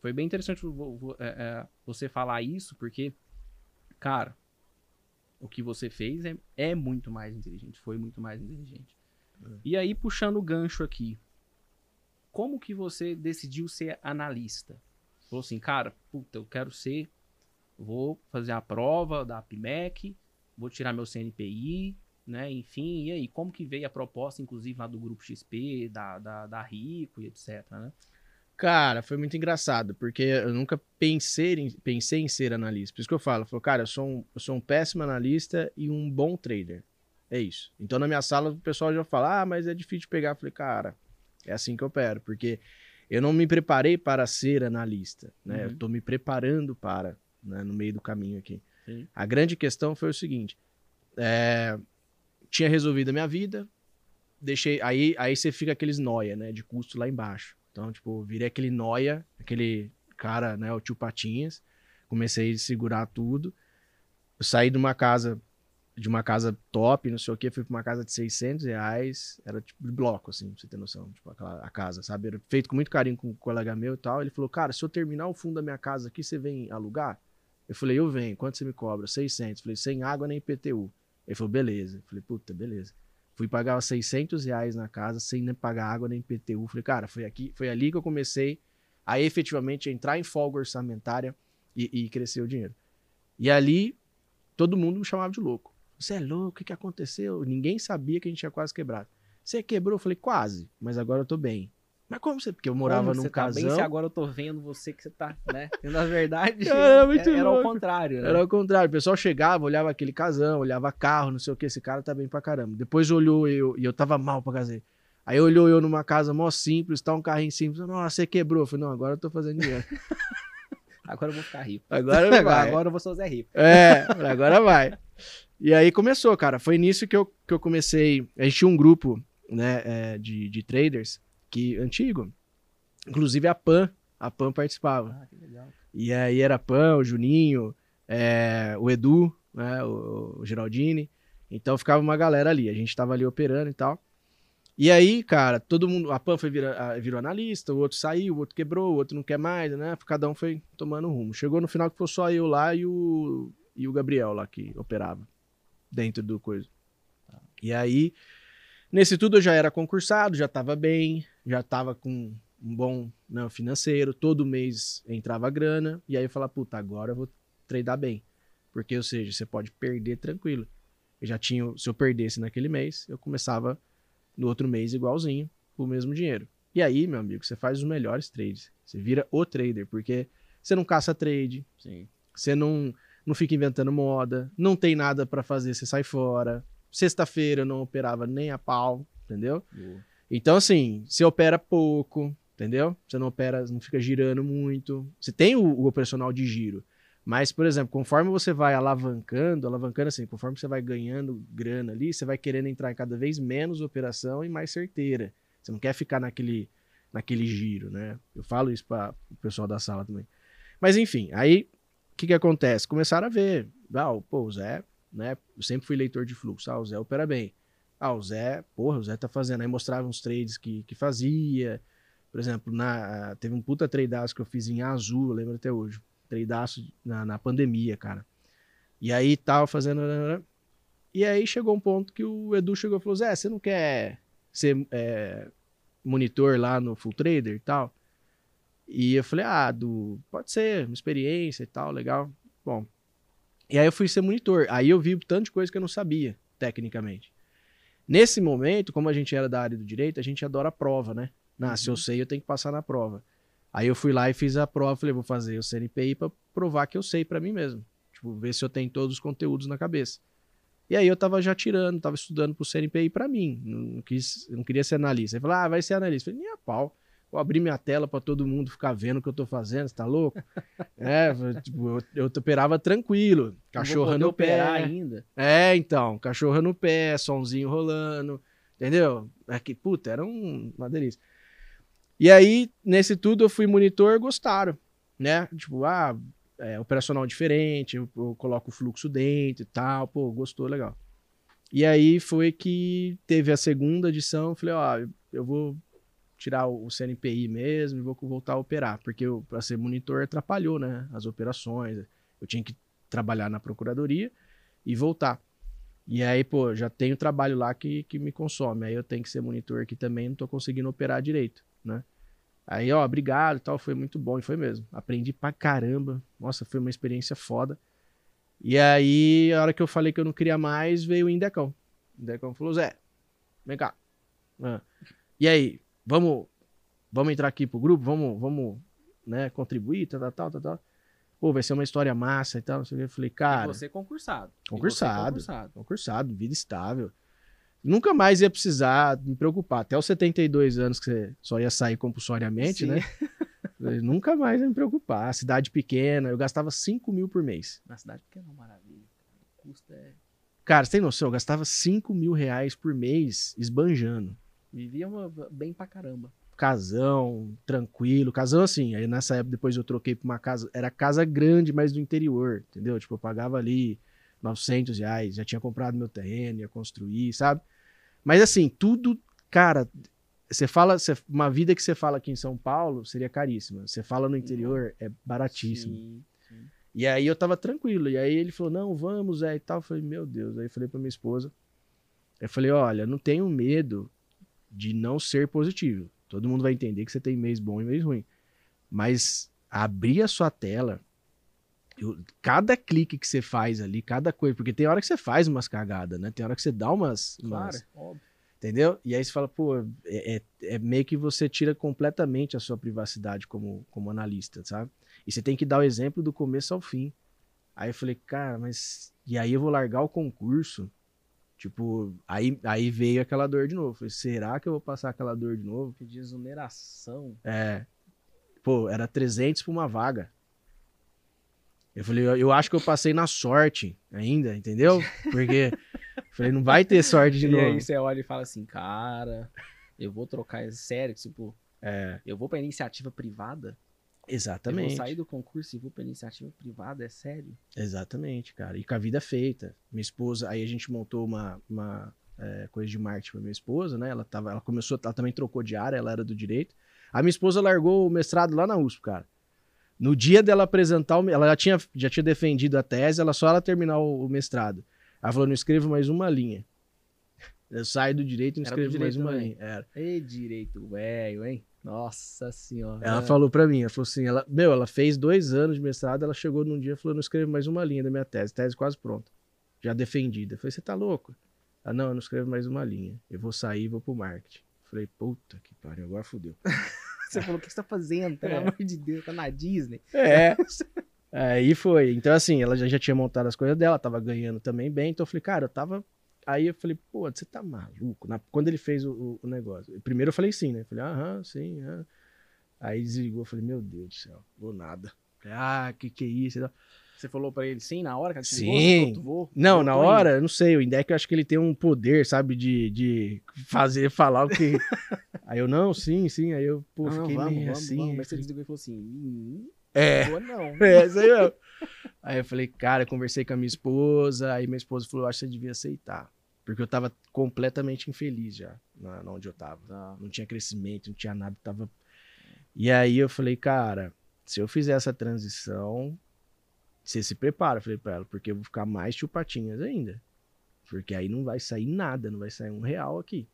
foi bem interessante é, é, você falar isso, porque, cara, o que você fez é, é muito mais inteligente, foi muito mais inteligente. É. E aí, puxando o gancho aqui, como que você decidiu ser analista? Falou assim, cara, puta, eu quero ser, vou fazer a prova da PMEC, vou tirar meu CNPI, né, enfim, e aí, como que veio a proposta, inclusive, lá do Grupo XP, da, da, da Rico e etc, né? Cara, foi muito engraçado, porque eu nunca pensei em, pensei em ser analista. Por isso que eu falo, eu falo, cara, eu sou, um, eu sou um péssimo analista e um bom trader. É isso. Então na minha sala o pessoal já fala, ah, mas é difícil de pegar. Eu falei, cara, é assim que eu opero, porque eu não me preparei para ser analista, né? Uhum. Eu tô me preparando para, né, no meio do caminho aqui. Sim. A grande questão foi o seguinte, é, tinha resolvido a minha vida, deixei, aí, aí você fica aqueles noia, né, de custo lá embaixo. Então, tipo, virei aquele noia, aquele cara, né, o tio Patinhas, comecei a segurar tudo. Eu saí de uma casa, de uma casa top, não sei o que, fui pra uma casa de 600 reais, era tipo de bloco, assim, pra você ter noção, tipo, aquela, a casa, sabe? Era feito com muito carinho com um colega meu e tal. Ele falou, cara, se eu terminar o fundo da minha casa aqui, você vem alugar? Eu falei, eu venho, quanto você me cobra? 600. falei, sem água nem IPTU. Ele falou, beleza. Falei, puta, beleza. Fui pagar os 600 reais na casa sem nem pagar água nem IPTU. Falei, cara, foi, aqui, foi ali que eu comecei a efetivamente entrar em folga orçamentária e, e crescer o dinheiro. E ali, todo mundo me chamava de louco. Você é louco, o que, que aconteceu? Ninguém sabia que a gente tinha quase quebrado. Você quebrou? Eu falei, quase, mas agora eu tô bem. Mas como você? Porque eu morava Como num você tá casão. bem se agora eu tô vendo você que você tá, né? E na verdade, *laughs* Cara, é muito era ao louco. contrário, né? Era ao contrário, o pessoal chegava, olhava aquele casão, olhava carro, não sei o que, esse cara tá bem pra caramba. Depois olhou eu, e eu tava mal pra casar. Aí olhou eu numa casa mó simples, tá um carrinho simples, nossa, você quebrou. Eu falei, não, agora eu tô fazendo dinheiro. *laughs* Agora eu vou ficar rico. Agora Agora, *laughs* vai. agora eu vou ser o Zé Rico. É, agora vai. E aí começou, cara. Foi nisso que eu, que eu comecei. A gente tinha um grupo, né, é, de, de traders, que antigo. Inclusive a PAN, a PAN participava. Ah, que legal. E aí era Pan, o Juninho, é, o Edu, né, o, o Geraldini. Então ficava uma galera ali. A gente tava ali operando e tal. E aí, cara, todo mundo. A Pan foi vira, virou analista, o outro saiu, o outro quebrou, o outro não quer mais, né? Cada um foi tomando rumo. Chegou no final que foi só eu lá e o, e o Gabriel lá que operava dentro do coisa. E aí, nesse tudo eu já era concursado, já tava bem, já tava com um bom né, financeiro, todo mês entrava grana, e aí eu falava, puta, agora eu vou tradar bem. Porque, ou seja, você pode perder tranquilo. Eu já tinha, se eu perdesse naquele mês, eu começava no outro mês igualzinho, com o mesmo dinheiro. E aí, meu amigo, você faz os melhores trades. Você vira o trader, porque você não caça trade, Sim. você não, não fica inventando moda, não tem nada para fazer, você sai fora. Sexta-feira eu não operava nem a pau, entendeu? Boa. Então, assim, você opera pouco, entendeu? Você não opera, não fica girando muito. Você tem o, o operacional de giro. Mas, por exemplo, conforme você vai alavancando, alavancando assim, conforme você vai ganhando grana ali, você vai querendo entrar em cada vez menos operação e mais certeira. Você não quer ficar naquele, naquele giro, né? Eu falo isso para o pessoal da sala também. Mas, enfim, aí que, que acontece? Começaram a ver, ah, pô, o Zé, né? Eu sempre fui leitor de fluxo, ah, o Zé opera bem. Ah, o Zé, porra, o Zé tá fazendo. Aí mostrava uns trades que, que fazia. Por exemplo, na, teve um puta tradeaço que eu fiz em azul, eu lembro até hoje tradeaço na, na pandemia, cara. E aí tava fazendo. E aí chegou um ponto que o Edu chegou e falou: Zé, você não quer ser é, monitor lá no Full Trader e tal? E eu falei: Ah, do, pode ser, uma experiência e tal, legal. Bom. E aí eu fui ser monitor. Aí eu vi tanto de coisa que eu não sabia, tecnicamente. Nesse momento, como a gente era da área do direito, a gente adora a prova, né? Ah, uhum. se eu sei, eu tenho que passar na prova. Aí eu fui lá e fiz a prova, falei, vou fazer o CNPI para provar que eu sei para mim mesmo. Tipo, ver se eu tenho todos os conteúdos na cabeça. E aí eu tava já tirando, tava estudando pro CNPI para mim. Não, quis, não queria ser analista. Aí falou, ah, vai ser analista. Eu falei, nem a pau. Vou abrir minha tela para todo mundo ficar vendo o que eu tô fazendo, você tá louco? *laughs* é, tipo, eu, eu operava tranquilo. Cachorra no pé. ainda. É, então, cachorra no pé, sonzinho rolando. Entendeu? É que, puta, era um, uma delícia. E aí, nesse tudo, eu fui monitor, gostaram, né? Tipo, ah, é, operacional diferente, eu, eu, coloco o fluxo dentro e tal, pô, gostou, legal. E aí foi que teve a segunda edição, eu falei, ó, eu vou tirar o CNPI mesmo e vou voltar a operar, porque para ser monitor atrapalhou, né, as operações, eu tinha que trabalhar na procuradoria e voltar. E aí, pô, já tenho trabalho lá que, que me consome, aí eu tenho que ser monitor aqui também, não tô conseguindo operar direito né? Aí, ó, obrigado tal, foi muito bom, e foi mesmo. Aprendi pra caramba. Nossa, foi uma experiência foda. E aí, a hora que eu falei que eu não queria mais, veio o Indecão. O Indecão falou, Zé, vem cá. Ah. E aí, vamos, vamos entrar aqui pro grupo, vamos, vamos, né, contribuir, tal, tal, tal, tal. Pô, vai ser uma história massa e tal. Eu falei, cara... E você concursado. Concursado, concursado. Concursado, vida estável nunca mais ia precisar me preocupar. Até os 72 anos que você só ia sair compulsoriamente, Sim. né? *laughs* nunca mais ia me preocupar. Cidade pequena, eu gastava 5 mil por mês. Na cidade pequena, é maravilha. O custo é. Cara, você tem noção? Eu gastava 5 mil reais por mês esbanjando. Vivia uma... bem pra caramba. Casão, tranquilo. Casão assim. Aí nessa época depois eu troquei pra uma casa. Era casa grande, mas do interior, entendeu? Tipo, eu pagava ali 900 reais. Já tinha comprado meu terreno, ia construir, sabe? Mas assim, tudo, cara, você fala, você, uma vida que você fala aqui em São Paulo seria caríssima. Você fala no interior, é baratíssimo. Sim, sim. E aí eu tava tranquilo. E aí ele falou: não, vamos, é e tal. Eu falei, meu Deus. Aí eu falei pra minha esposa. Eu falei, olha, não tenho medo de não ser positivo. Todo mundo vai entender que você tem mês bom e mês ruim. Mas abrir a sua tela, eu, cada clique que você faz ali, cada coisa, porque tem hora que você faz umas cagadas, né? Tem hora que você dá umas. umas claro, óbvio. Entendeu? E aí você fala, pô, é, é, é, meio que você tira completamente a sua privacidade como, como analista, sabe? E você tem que dar o exemplo do começo ao fim. Aí eu falei, cara, mas. E aí eu vou largar o concurso? Tipo, aí, aí veio aquela dor de novo. falei, será que eu vou passar aquela dor de novo? Que desoneração. É. Pô, era 300 pra uma vaga. Eu falei, eu, eu acho que eu passei na sorte ainda, entendeu? Porque *laughs* falei, não vai ter sorte de e novo. E aí você olha e fala assim, cara, eu vou trocar, sério, tipo, é. eu vou pra iniciativa privada. Exatamente. Eu vou sair do concurso e vou pra iniciativa privada, é sério? Exatamente, cara. E com a vida feita. Minha esposa, aí a gente montou uma, uma é, coisa de marketing pra minha esposa, né? Ela, tava, ela começou, ela também trocou de área, ela era do direito. A minha esposa largou o mestrado lá na USP, cara. No dia dela apresentar, o, ela já tinha, já tinha defendido a tese, ela só ela terminar o, o mestrado. Ela falou: não escrevo mais uma linha. *laughs* Eu saio do direito e não escrevo mais uma também. linha. Era. Ei, direito, velho, hein? Nossa senhora. Ela falou para mim, ela falou assim, ela, meu, ela fez dois anos de mestrado, ela chegou num dia e falou, não escrevo mais uma linha da minha tese, tese quase pronta, já defendida. Eu falei, você tá louco? Ah, não, eu não escrevo mais uma linha, eu vou sair e vou pro marketing. Eu falei, puta que pariu, agora fudeu. *laughs* você falou, o que você tá fazendo? Pelo é. amor de Deus, tá na Disney. É. *laughs* Aí foi. Então, assim, ela já, já tinha montado as coisas dela, tava ganhando também bem. Então eu falei, cara, eu tava Aí eu falei, pô, você tá maluco? Na, quando ele fez o, o, negócio. Primeiro eu falei sim, né? Falei, aham, sim, aham. Aí desligou, eu falei, meu Deus do céu, vou nada. Falei, ah, que que é isso? Você falou pra ele sim na hora que Sim. Falou, não, na hora, eu não sei. O Indec eu acho que ele tem um poder, sabe, de, de fazer, falar o que. *laughs* aí eu, não, sim, sim. Aí eu, pô, não, fiquei vamos, meio vamos, assim. Vamos. Mas você desligou e falou assim, hum, é. não. *laughs* É, isso aí mesmo. Aí eu falei, cara, eu conversei com a minha esposa. Aí minha esposa falou, acho que você devia aceitar. Porque eu tava completamente infeliz já, na, na onde eu tava. Tá. Não tinha crescimento, não tinha nada, tava... E aí eu falei, cara, se eu fizer essa transição, você se prepara, falei pra ela, porque eu vou ficar mais chupatinhas ainda. Porque aí não vai sair nada, não vai sair um real aqui.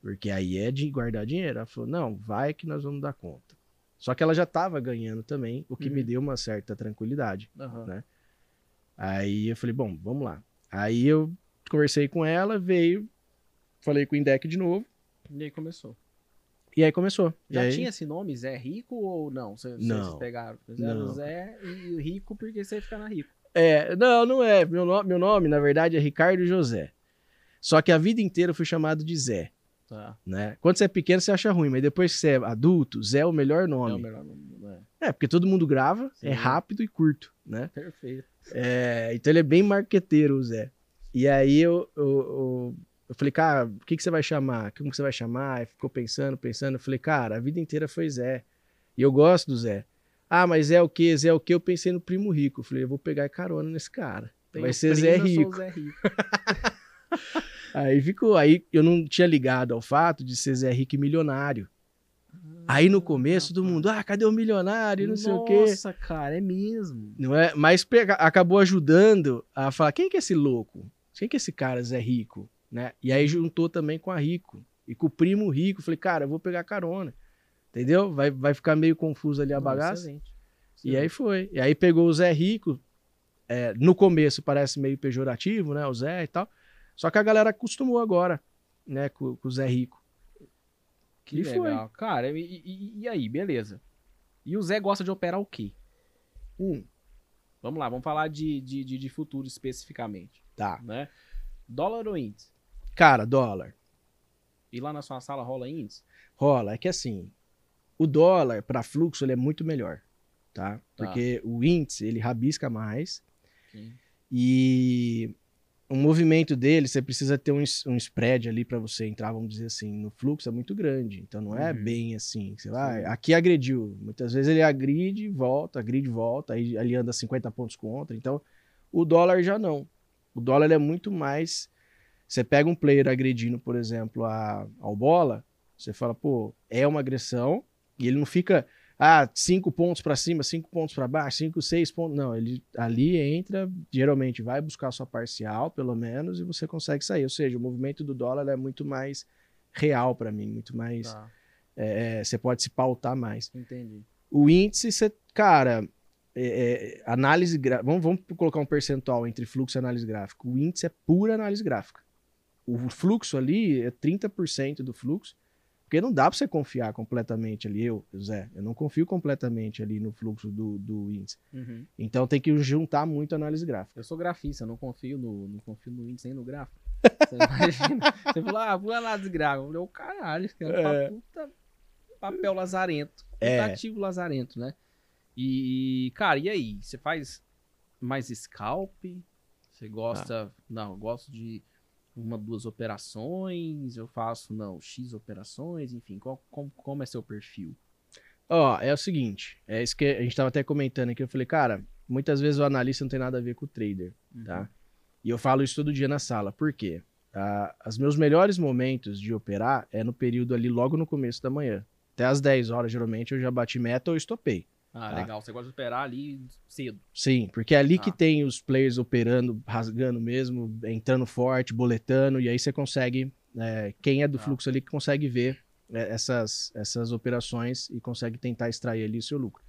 Porque aí é de guardar dinheiro. Ela falou, não, vai que nós vamos dar conta. Só que ela já estava ganhando também, o que uhum. me deu uma certa tranquilidade, uhum. né? Aí eu falei, bom, vamos lá. Aí eu conversei com ela, veio, falei com o Indec de novo. E aí começou. E aí começou. Já aí... tinha esse nome, Zé Rico ou não? Vocês, não. Vocês pegaram? Fizeram Zé e Rico porque você fica na Rico. É, não, não é. Meu, no... meu nome, na verdade, é Ricardo José. Só que a vida inteira eu fui chamado de Zé. Tá. Né? Quando você é pequeno, você acha ruim, mas depois que você é adulto, Zé é o melhor nome. É o melhor nome. É, é porque todo mundo grava, é Sim. é rápido e curto, né? Perfeito. É, então ele é bem marqueteiro, o Zé. E aí eu, eu, eu, eu falei, cara, o que, que você vai chamar? Como que você vai chamar? E ficou pensando, pensando. Eu falei, cara, a vida inteira foi Zé. E eu gosto do Zé. Ah, mas é o que? Zé é o que? Eu pensei no primo rico. Eu falei, eu vou pegar carona nesse cara. Tem vai ser Zé Rico. Zé Rico. *laughs* aí ficou. Aí eu não tinha ligado ao fato de ser Zé Rico milionário. Aí no começo, todo mundo, ah, cadê o milionário? Não Nossa, sei o quê. Nossa, cara, é mesmo. Não é? Mas pega, acabou ajudando a falar: quem que é esse louco? Quem que é esse cara, Zé Rico? Né? E aí juntou também com a Rico. E com o primo Rico. Falei, cara, eu vou pegar carona. Entendeu? Vai, vai ficar meio confuso ali a bagaça. Excelente. E aí foi. E aí pegou o Zé Rico. É, no começo parece meio pejorativo, né? O Zé e tal. Só que a galera acostumou agora, né? Com, com o Zé Rico. Que e legal. Foi. Cara, e, e, e, aí, beleza. E o Zé gosta de operar o quê? Um. Vamos lá, vamos falar de, de, de, de futuro especificamente. Tá. Né? Dólar ou índice? Cara, dólar. E lá na sua sala rola índice? Rola. É que assim, o dólar para fluxo ele é muito melhor, tá? tá? Porque o índice ele rabisca mais. Sim. E o movimento dele, você precisa ter um, um spread ali para você entrar, vamos dizer assim, no fluxo é muito grande. Então não é uhum. bem assim. Você vai, aqui agrediu. Muitas vezes ele agride, volta, agride, volta, aí ali anda 50 pontos contra. Então o dólar já não. O dólar é muito mais. Você pega um player agredindo, por exemplo, a, ao bola, você fala, pô, é uma agressão, e ele não fica, ah, cinco pontos para cima, cinco pontos para baixo, cinco, seis pontos. Não, ele ali entra, geralmente vai buscar sua parcial, pelo menos, e você consegue sair. Ou seja, o movimento do dólar é muito mais real para mim, muito mais. Tá. É, é, você pode se pautar mais. Entendi. O índice, você, cara, é, é, análise vamos, vamos colocar um percentual entre fluxo e análise gráfica. O índice é pura análise gráfica. O fluxo ali é 30% do fluxo, porque não dá para você confiar completamente ali. Eu, Zé, eu não confio completamente ali no fluxo do, do índice. Uhum. Então tem que juntar muito análise gráfica. Eu sou grafista, eu não confio no, não confio no índice nem no gráfico. Você *laughs* imagina? você falou, ah, vou análise gráfica. Eu falei, o caralho, é. puta papel lazarento. É. Ativo lazarento, né? E, cara, e aí? Você faz mais scalp? Você gosta. Ah. Não, eu gosto de uma, duas operações. Eu faço, não, X operações, enfim. Qual, como, como é seu perfil? Ó, é o seguinte, é isso que a gente tava até comentando aqui, eu falei, cara, muitas vezes o analista não tem nada a ver com o trader, tá? Uhum. E eu falo isso todo dia na sala, por quê? Os meus melhores momentos de operar é no período ali logo no começo da manhã. Até às 10 horas, geralmente, eu já bati meta ou estopei. Ah, Tá. legal. Você gosta de esperar ali cedo. Sim, porque é ali que Ah. tem os players operando, rasgando mesmo, entrando forte, boletando, e aí você consegue, é, quem é do Ah. fluxo ali, consegue ver é, essas, essas operações e consegue tentar extrair ali o seu lucro.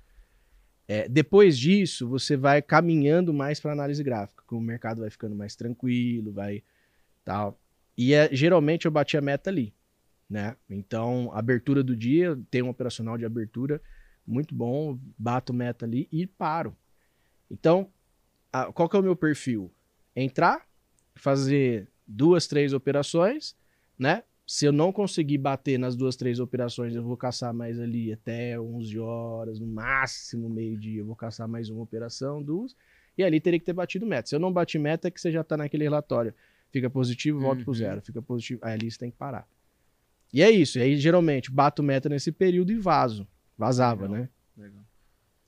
É, depois disso, você vai caminhando mais para análise gráfica, que o mercado vai ficando mais tranquilo, vai tal. E é, geralmente eu bati a meta ali, né? Então, abertura do dia, tem um operacional de abertura muito bom, bato meta ali e paro. Então, a- qual que é o meu perfil? Entrar, fazer duas, três operações, né? Se eu não conseguir bater nas duas, três operações, eu vou caçar mais ali até 11 horas, no máximo meio-dia, eu vou caçar mais uma operação, duas, e ali teria que ter batido meta. Se eu não bati meta, é que você já tá naquele relatório. Fica positivo, volta pro Uhum. zero. Fica positivo, aí ali você tem que parar. E é isso. E aí, geralmente, bato meta nesse período e vazo. Vazava, Legal. né? Legal.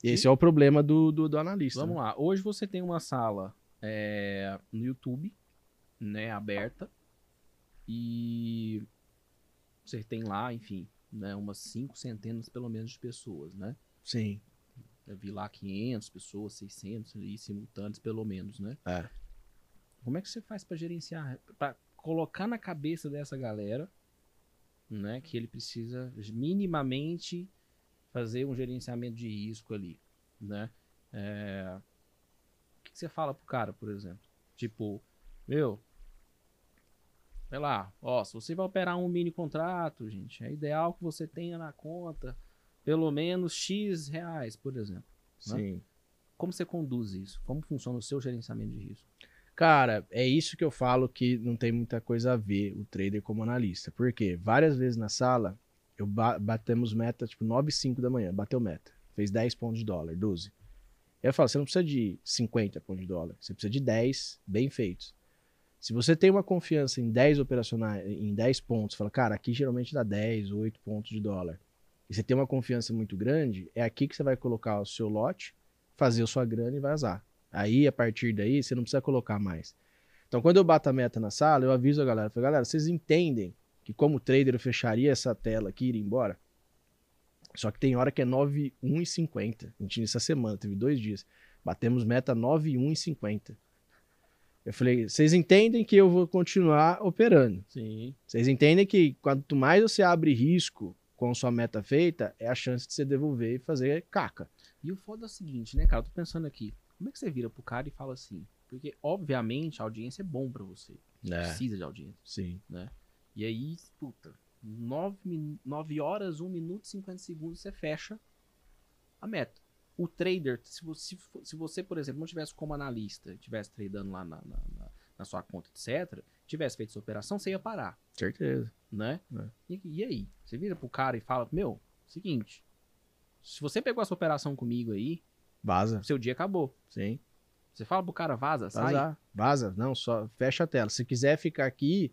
Esse é o problema do, do, do analista. Vamos né? lá. Hoje você tem uma sala é, no YouTube, né, aberta. E você tem lá, enfim, né, umas cinco centenas pelo menos de pessoas, né? Sim. Eu vi lá 500 pessoas, 600 e simultâneos pelo menos, né? É. Como é que você faz pra gerenciar, Pra colocar na cabeça dessa galera, né, que ele precisa minimamente fazer um gerenciamento de risco ali, né? É, O que, você fala pro cara, por exemplo? Tipo, meu, sei lá, ó, se você vai operar um mini contrato, gente, é ideal que você tenha na conta pelo menos X reais, por exemplo. né? Sim. Como você conduz isso? Como funciona o seu gerenciamento de risco? Cara, é isso que eu falo que não tem muita coisa a ver o trader como analista. Por quê? Várias vezes na sala, eu ba batemos meta, tipo, 9 e 5 da manhã, bateu meta. Fez 10 pontos de dólar, 12. Aí eu falo, você não precisa de 50 pontos de dólar, você precisa de 10 bem feitos. Se você tem uma confiança em 10 operacionais, em 10 pontos, fala, cara, aqui geralmente dá 10, 8 pontos de dólar. E você tem uma confiança muito grande, é aqui que você vai colocar o seu lote, fazer a sua grana e vazar. Aí, a partir daí, você não precisa colocar mais. Então, quando eu bato a meta na sala, eu aviso a galera. Falo, galera, vocês entendem que como trader eu fecharia essa tela aqui e iria embora? Só que tem hora que é 9,1,50. A gente nessa semana, teve dois dias. Batemos meta 9,1,50. Eu falei, vocês entendem que eu vou continuar operando. Sim. Vocês entendem que quanto mais você abre risco com sua meta feita, é a chance de você devolver e fazer caca. E o foda é o seguinte, né, cara? Eu tô pensando aqui. Como é que você vira pro cara e fala assim? Porque, obviamente, a audiência é bom pra você. É, precisa de audiência. sim. E aí, puta, 9, horas, 1 minuto e 50 segundos você fecha a meta. O trader, se você, se você por exemplo, não tivesse como analista, tivesse tradando lá na, na, na- sua conta, etc., tivesse feito essa operação, você ia parar, Certeza. né? É. E, e aí? Você vira pro cara e fala, meu, seguinte, se você pegou essa operação comigo aí, Vaza. seu dia acabou. Sim. Você fala pro cara, vaza, sai. Vazar. Vaza. Não, só fecha a tela. Se quiser ficar aqui,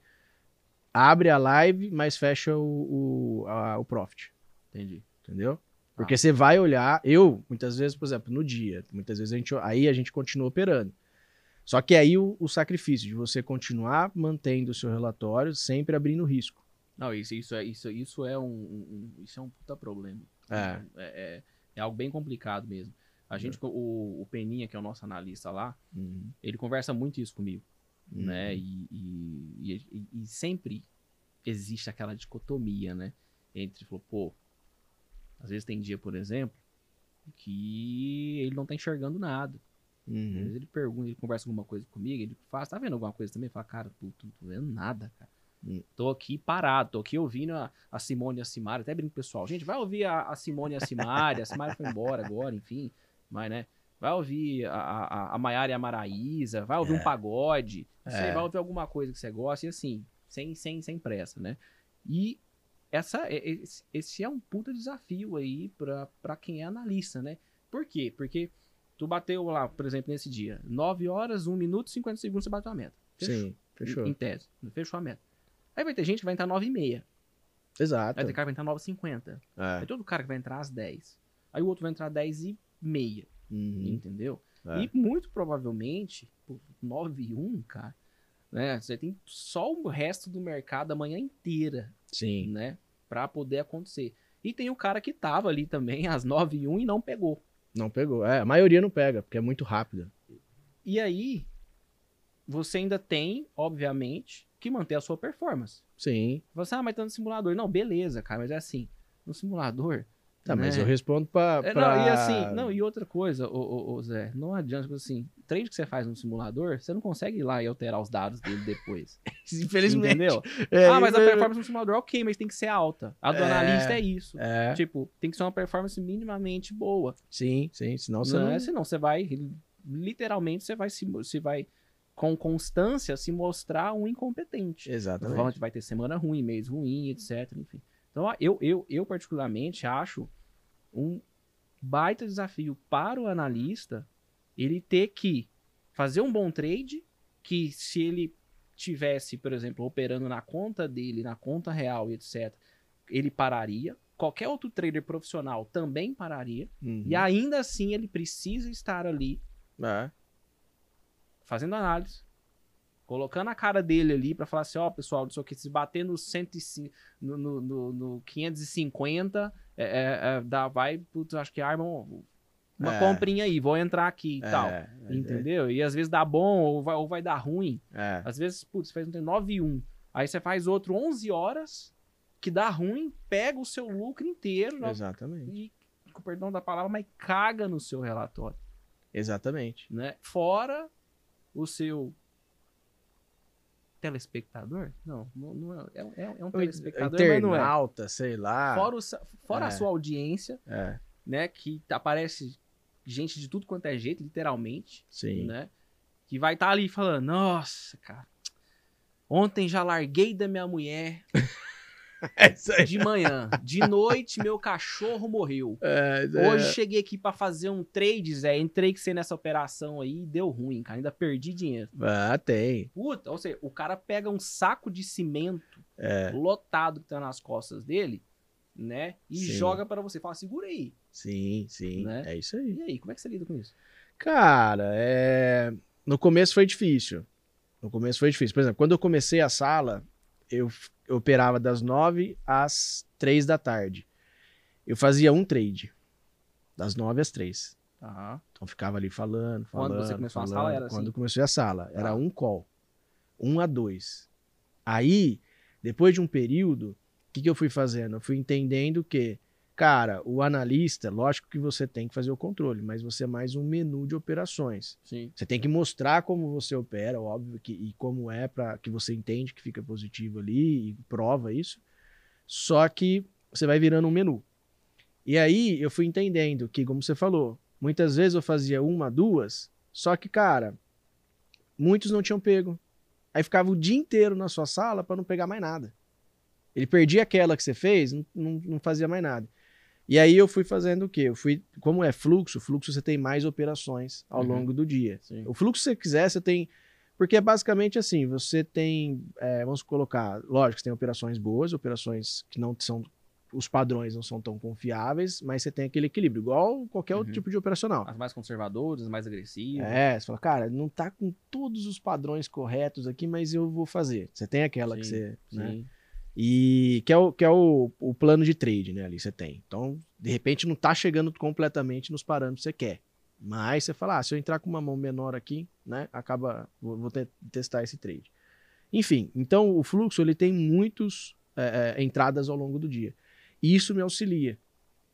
abre a live, mas fecha o, o, a- o profit. Entendi. Entendeu? Porque você vai olhar, eu, muitas vezes, por exemplo, no dia, muitas vezes a gente, aí a gente continua operando. Só que aí o, o sacrifício de você continuar mantendo o seu relatório, sempre abrindo risco. Não, isso, isso, é, isso, isso, é um, um- um- isso é um puta problema. É. É, é, é algo bem complicado mesmo. A gente, o, o Peninha, que é o nosso analista lá, Uhum. ele conversa muito isso comigo, Uhum. né? E, e, e- e sempre existe aquela dicotomia, né? Entre, falou, pô, às vezes tem dia, por exemplo, que ele não tá enxergando nada. Às Uhum. vezes ele pergunta, ele conversa alguma coisa comigo, ele fala, tá vendo alguma coisa também? Fala, cara, puto, não tô vendo nada, cara. Hum. Tô aqui parado, tô aqui ouvindo a, a Simone e a Simara, até brinco pessoal. Gente, vai ouvir a, a Simone e a Simara, a Simara foi embora agora, enfim, mas né, vai ouvir a, a, a Maiara e a Maraísa, vai ouvir um pagode, É. vai ouvir alguma coisa que você gosta, e assim, sem, sem, sem pressa, né? E essa, esse, esse é um puta desafio aí pra, quem é analista, né? Por quê? Porque tu bateu lá, por exemplo, nesse dia, 9 horas, 1 minuto e 50 segundos você bateu a meta. Fechou. Sim, fechou. Em tese. Fechou a meta. Aí vai ter gente que vai entrar 9 e meia. Exato. Aí tem cara que vai entrar 9h50. É. Aí todo cara que vai entrar às 10. Aí o outro vai entrar às 10 e meia. Uhum. Entendeu? É. E muito provavelmente, pô, 9 e 1, cara, né? Você tem só o resto do mercado a manhã inteira, Sim. né? Pra poder acontecer. E tem o cara que tava ali também às 9 e 1 e não pegou. Não pegou. É, a maioria não pega, porque é muito rápida. E aí, você ainda tem, obviamente, que manter a sua performance. Sim. Você, ah, mas tá no simulador. Não, beleza, cara, mas é assim, no simulador. Tá, mas né? eu respondo pra. É, pra- não, e assim, não, e outra coisa, ô, ô, ô, Zé, não adianta, tipo assim, trade que você faz no simulador, você não consegue ir lá e alterar os dados dele depois. *laughs* Infelizmente. Entendeu? É, ah, mas a performance no simulador, ok, mas tem que ser alta. A do É, analista é isso. É, Tipo, tem que ser uma performance minimamente boa. sim, sim. Senão você Né? não. Senão você vai, literalmente, você vai se, você vai com constância se mostrar um incompetente. Exatamente. Provavelmente vai ter semana ruim, mês ruim, etc. Enfim. Então, eu, eu, eu particularmente acho um baita desafio para o analista ele ter que fazer um bom trade, que se ele tivesse, por exemplo, operando na conta dele, na conta real e etc., ele pararia. Qualquer outro trader profissional também pararia. Uhum. E ainda assim ele precisa estar ali É. fazendo análise, colocando a cara dele ali pra falar assim, ó, pessoal, não sei o que, se bater no, 105, no, no, no, no 550, é, é, é, dá, vai, putz, acho que arma um- uma É. comprinha aí, vou entrar aqui e É, tal. é, Entendeu? E às vezes dá bom ou vai, ou vai dar ruim. É. Às vezes, putz, faz um 9 e 1. Aí você faz outro 11 horas, que dá ruim, pega o seu lucro inteiro Exatamente. e, com perdão da palavra, mas caga no seu relatório Exatamente. né? Fora o seu telespectador? Não, não, não é, é, é- é um telespectador, mas não é. internauta, sei lá. Fora, o fora a É. sua audiência, É, né? Que aparece gente de tudo quanto é jeito, literalmente, sim. né? Que vai estar ali falando, nossa, cara, ontem já larguei da minha mulher É isso aí. de manhã, de noite meu cachorro morreu. É, é. Hoje cheguei aqui pra fazer um trade, Zé. Entrei que você nessa operação aí e deu ruim, cara. Ainda perdi dinheiro. Ah, tem. Puta, ou seja, o cara pega um saco de cimento É, lotado que tá nas costas dele, né? E Sim. joga pra você. Fala, segura aí. sim, sim. Né? É isso aí. E aí, como é que você lida com isso? Cara, é... no começo foi difícil. No começo foi difícil. Por exemplo, quando eu comecei a sala, eu, eu operava das 9 às 3 da tarde. Eu fazia um trade. Das 9 às 3. Aham. Então ficava ali falando, Quando falando. você começou a falando. sala, era Quando assim? eu comecei a sala, era Tá. um call. Um a dois. Aí, depois de um período, o que, que eu fui fazendo? Eu fui entendendo que, cara, o analista, lógico que você tem que fazer o controle, mas você é mais um menu de operações. Sim. Você tem que mostrar como você opera, óbvio, que, e como é para que você entende que fica positivo ali e prova isso. Só que você vai virando um menu. E aí eu fui entendendo que, como você falou, muitas vezes eu fazia uma, duas, só que, cara, muitos não tinham pego. Aí ficava o dia inteiro na sua sala para não pegar mais nada. Ele perdia aquela que você fez, não, não, não fazia mais nada. E aí eu fui fazendo o quê? Eu fui, como é fluxo, fluxo você tem mais operações ao Uhum. longo do dia. Sim. O fluxo que você quiser, você tem. Porque é basicamente assim: você tem. é, vamos colocar. Lógico, você tem operações boas, operações que não são. Os padrões não são tão confiáveis, mas você tem aquele equilíbrio, igual qualquer outro Uhum. tipo de operacional. As mais conservadoras, as mais agressivas. É, você fala, cara, não tá com todos os padrões corretos aqui, mas eu vou fazer. Você tem aquela que Sim, você. né? E que é, o, que é o, o plano de trade, né? Ali você tem. Então, de repente, não tá chegando completamente nos parâmetros que você quer. Mas você fala, ah, se eu entrar com uma mão menor aqui, né? Acaba. Vou, vou te- testar esse trade. Enfim, então o fluxo ele tem muitos é, é, entradas ao longo do dia. Isso me auxilia.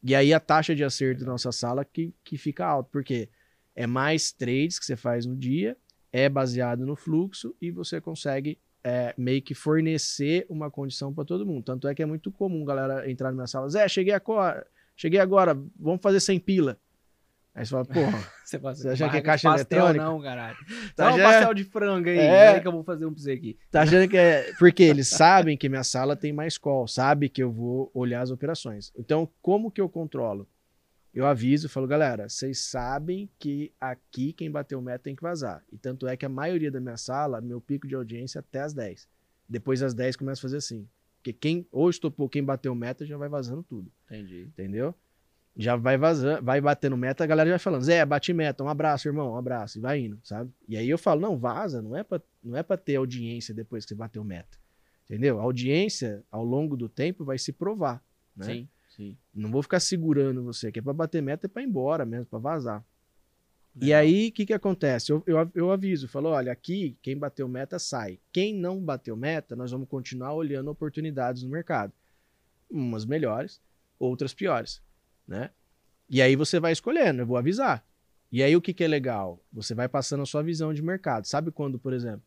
E aí a taxa de acerto da nossa sala que, que fica alta, porque é mais trades que você faz no dia, é baseado no fluxo e você consegue é, meio que fornecer uma condição para todo mundo. Tanto é que é muito comum galera entrar na minha sala, Zé, cheguei agora, cheguei agora, vamos fazer sem pila. Aí você fala, porra, *laughs* Você, Você acha que é caixa pastel, eletrônica? Não, caralho. Tá Dá um já- pastel de frango aí. É. Que eu vou fazer um pra você aqui. tá achando que é. Porque eles sabem que minha sala tem mais call, sabe que eu vou olhar as operações. Então, como que eu controlo? Eu aviso, falo, galera, vocês sabem que aqui quem bateu o meta tem que vazar. E tanto é que a maioria da minha sala, meu pico de audiência é até as 10. Depois das 10 começa a fazer assim. Porque quem ou estopou, quem bateu meta já vai vazando tudo. Entendi. Entendeu? Já vai vazando, vai batendo meta, a galera já vai falando, Zé, bate meta, um abraço, irmão, um abraço, e vai indo, sabe? E aí eu falo, não, vaza, não é pra, não é pra ter audiência depois que você bateu meta. Entendeu? A audiência, ao longo do tempo, vai se provar. Né? Sim, sim. Não vou ficar segurando você, que é pra bater meta, é pra ir embora mesmo, pra vazar. E Legal. aí, o que que acontece? Eu, eu, eu aviso, falo, olha, aqui, quem bateu meta, sai. Quem não bateu meta, nós vamos continuar olhando oportunidades no mercado. Umas melhores, outras piores, né? E aí você vai escolhendo, eu vou avisar. E aí, o que que é legal? Você vai passando a sua visão de mercado. Sabe quando, por exemplo,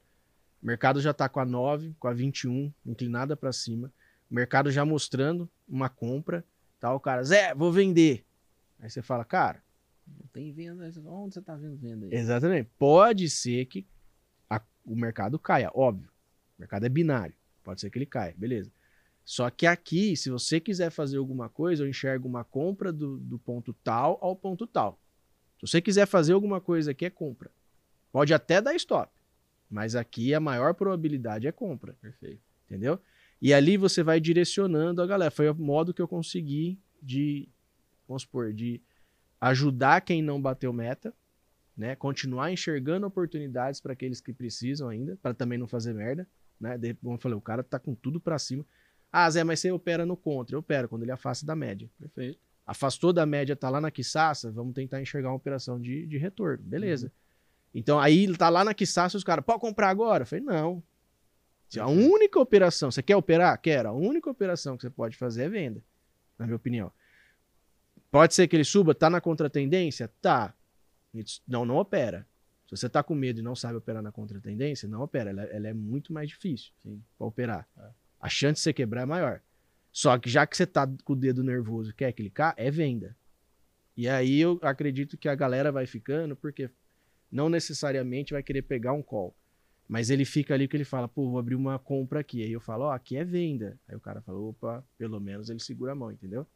o mercado já tá com a 9, com a 21, inclinada para cima, o mercado já mostrando uma compra, tal, o cara, Zé, vou vender. Aí você fala, cara, Não tem venda. Onde você tá vendo venda aí? Exatamente. Pode ser que a- o mercado caia, óbvio. O mercado é binário. Pode ser que ele caia, beleza. Só que aqui, se você quiser fazer alguma coisa, eu enxergo uma compra do, do ponto tal ao ponto tal. Se você quiser fazer alguma coisa aqui, é compra. Pode até dar stop. Mas aqui a maior probabilidade é compra. Perfeito. Entendeu? E ali você vai direcionando a galera. Foi o modo que eu consegui de, vamos supor, de ajudar quem não bateu meta, né? Continuar enxergando oportunidades para aqueles que precisam ainda, para também não fazer merda, né? De, como eu falei, o cara tá com tudo para cima. Ah, Zé, mas você opera no contra. Eu opero quando ele afasta da média. Perfeito. Afastou da média, tá lá na quiçaça, vamos tentar enxergar uma operação de, de retorno. Beleza. Então aí tá lá na quiçaça, os caras, pode comprar agora? Eu falei, não. A única operação, você quer operar? Quero. A única operação que você pode fazer é venda, na minha opinião. Pode ser que ele suba, tá na contratendência? Tá. Não, não opera. Se você tá com medo e não sabe operar na contratendência, não opera. Ela, ela é muito mais difícil para operar. É. A chance de você quebrar é maior. Só que já que você tá com o dedo nervoso e quer clicar, é venda. E aí eu acredito que a galera vai ficando, porque não necessariamente vai querer pegar um call. Mas ele fica ali que ele fala, pô, vou abrir uma compra aqui. Aí eu falo, ó, aqui é venda. Aí o cara fala, opa, pelo menos ele segura a mão, entendeu?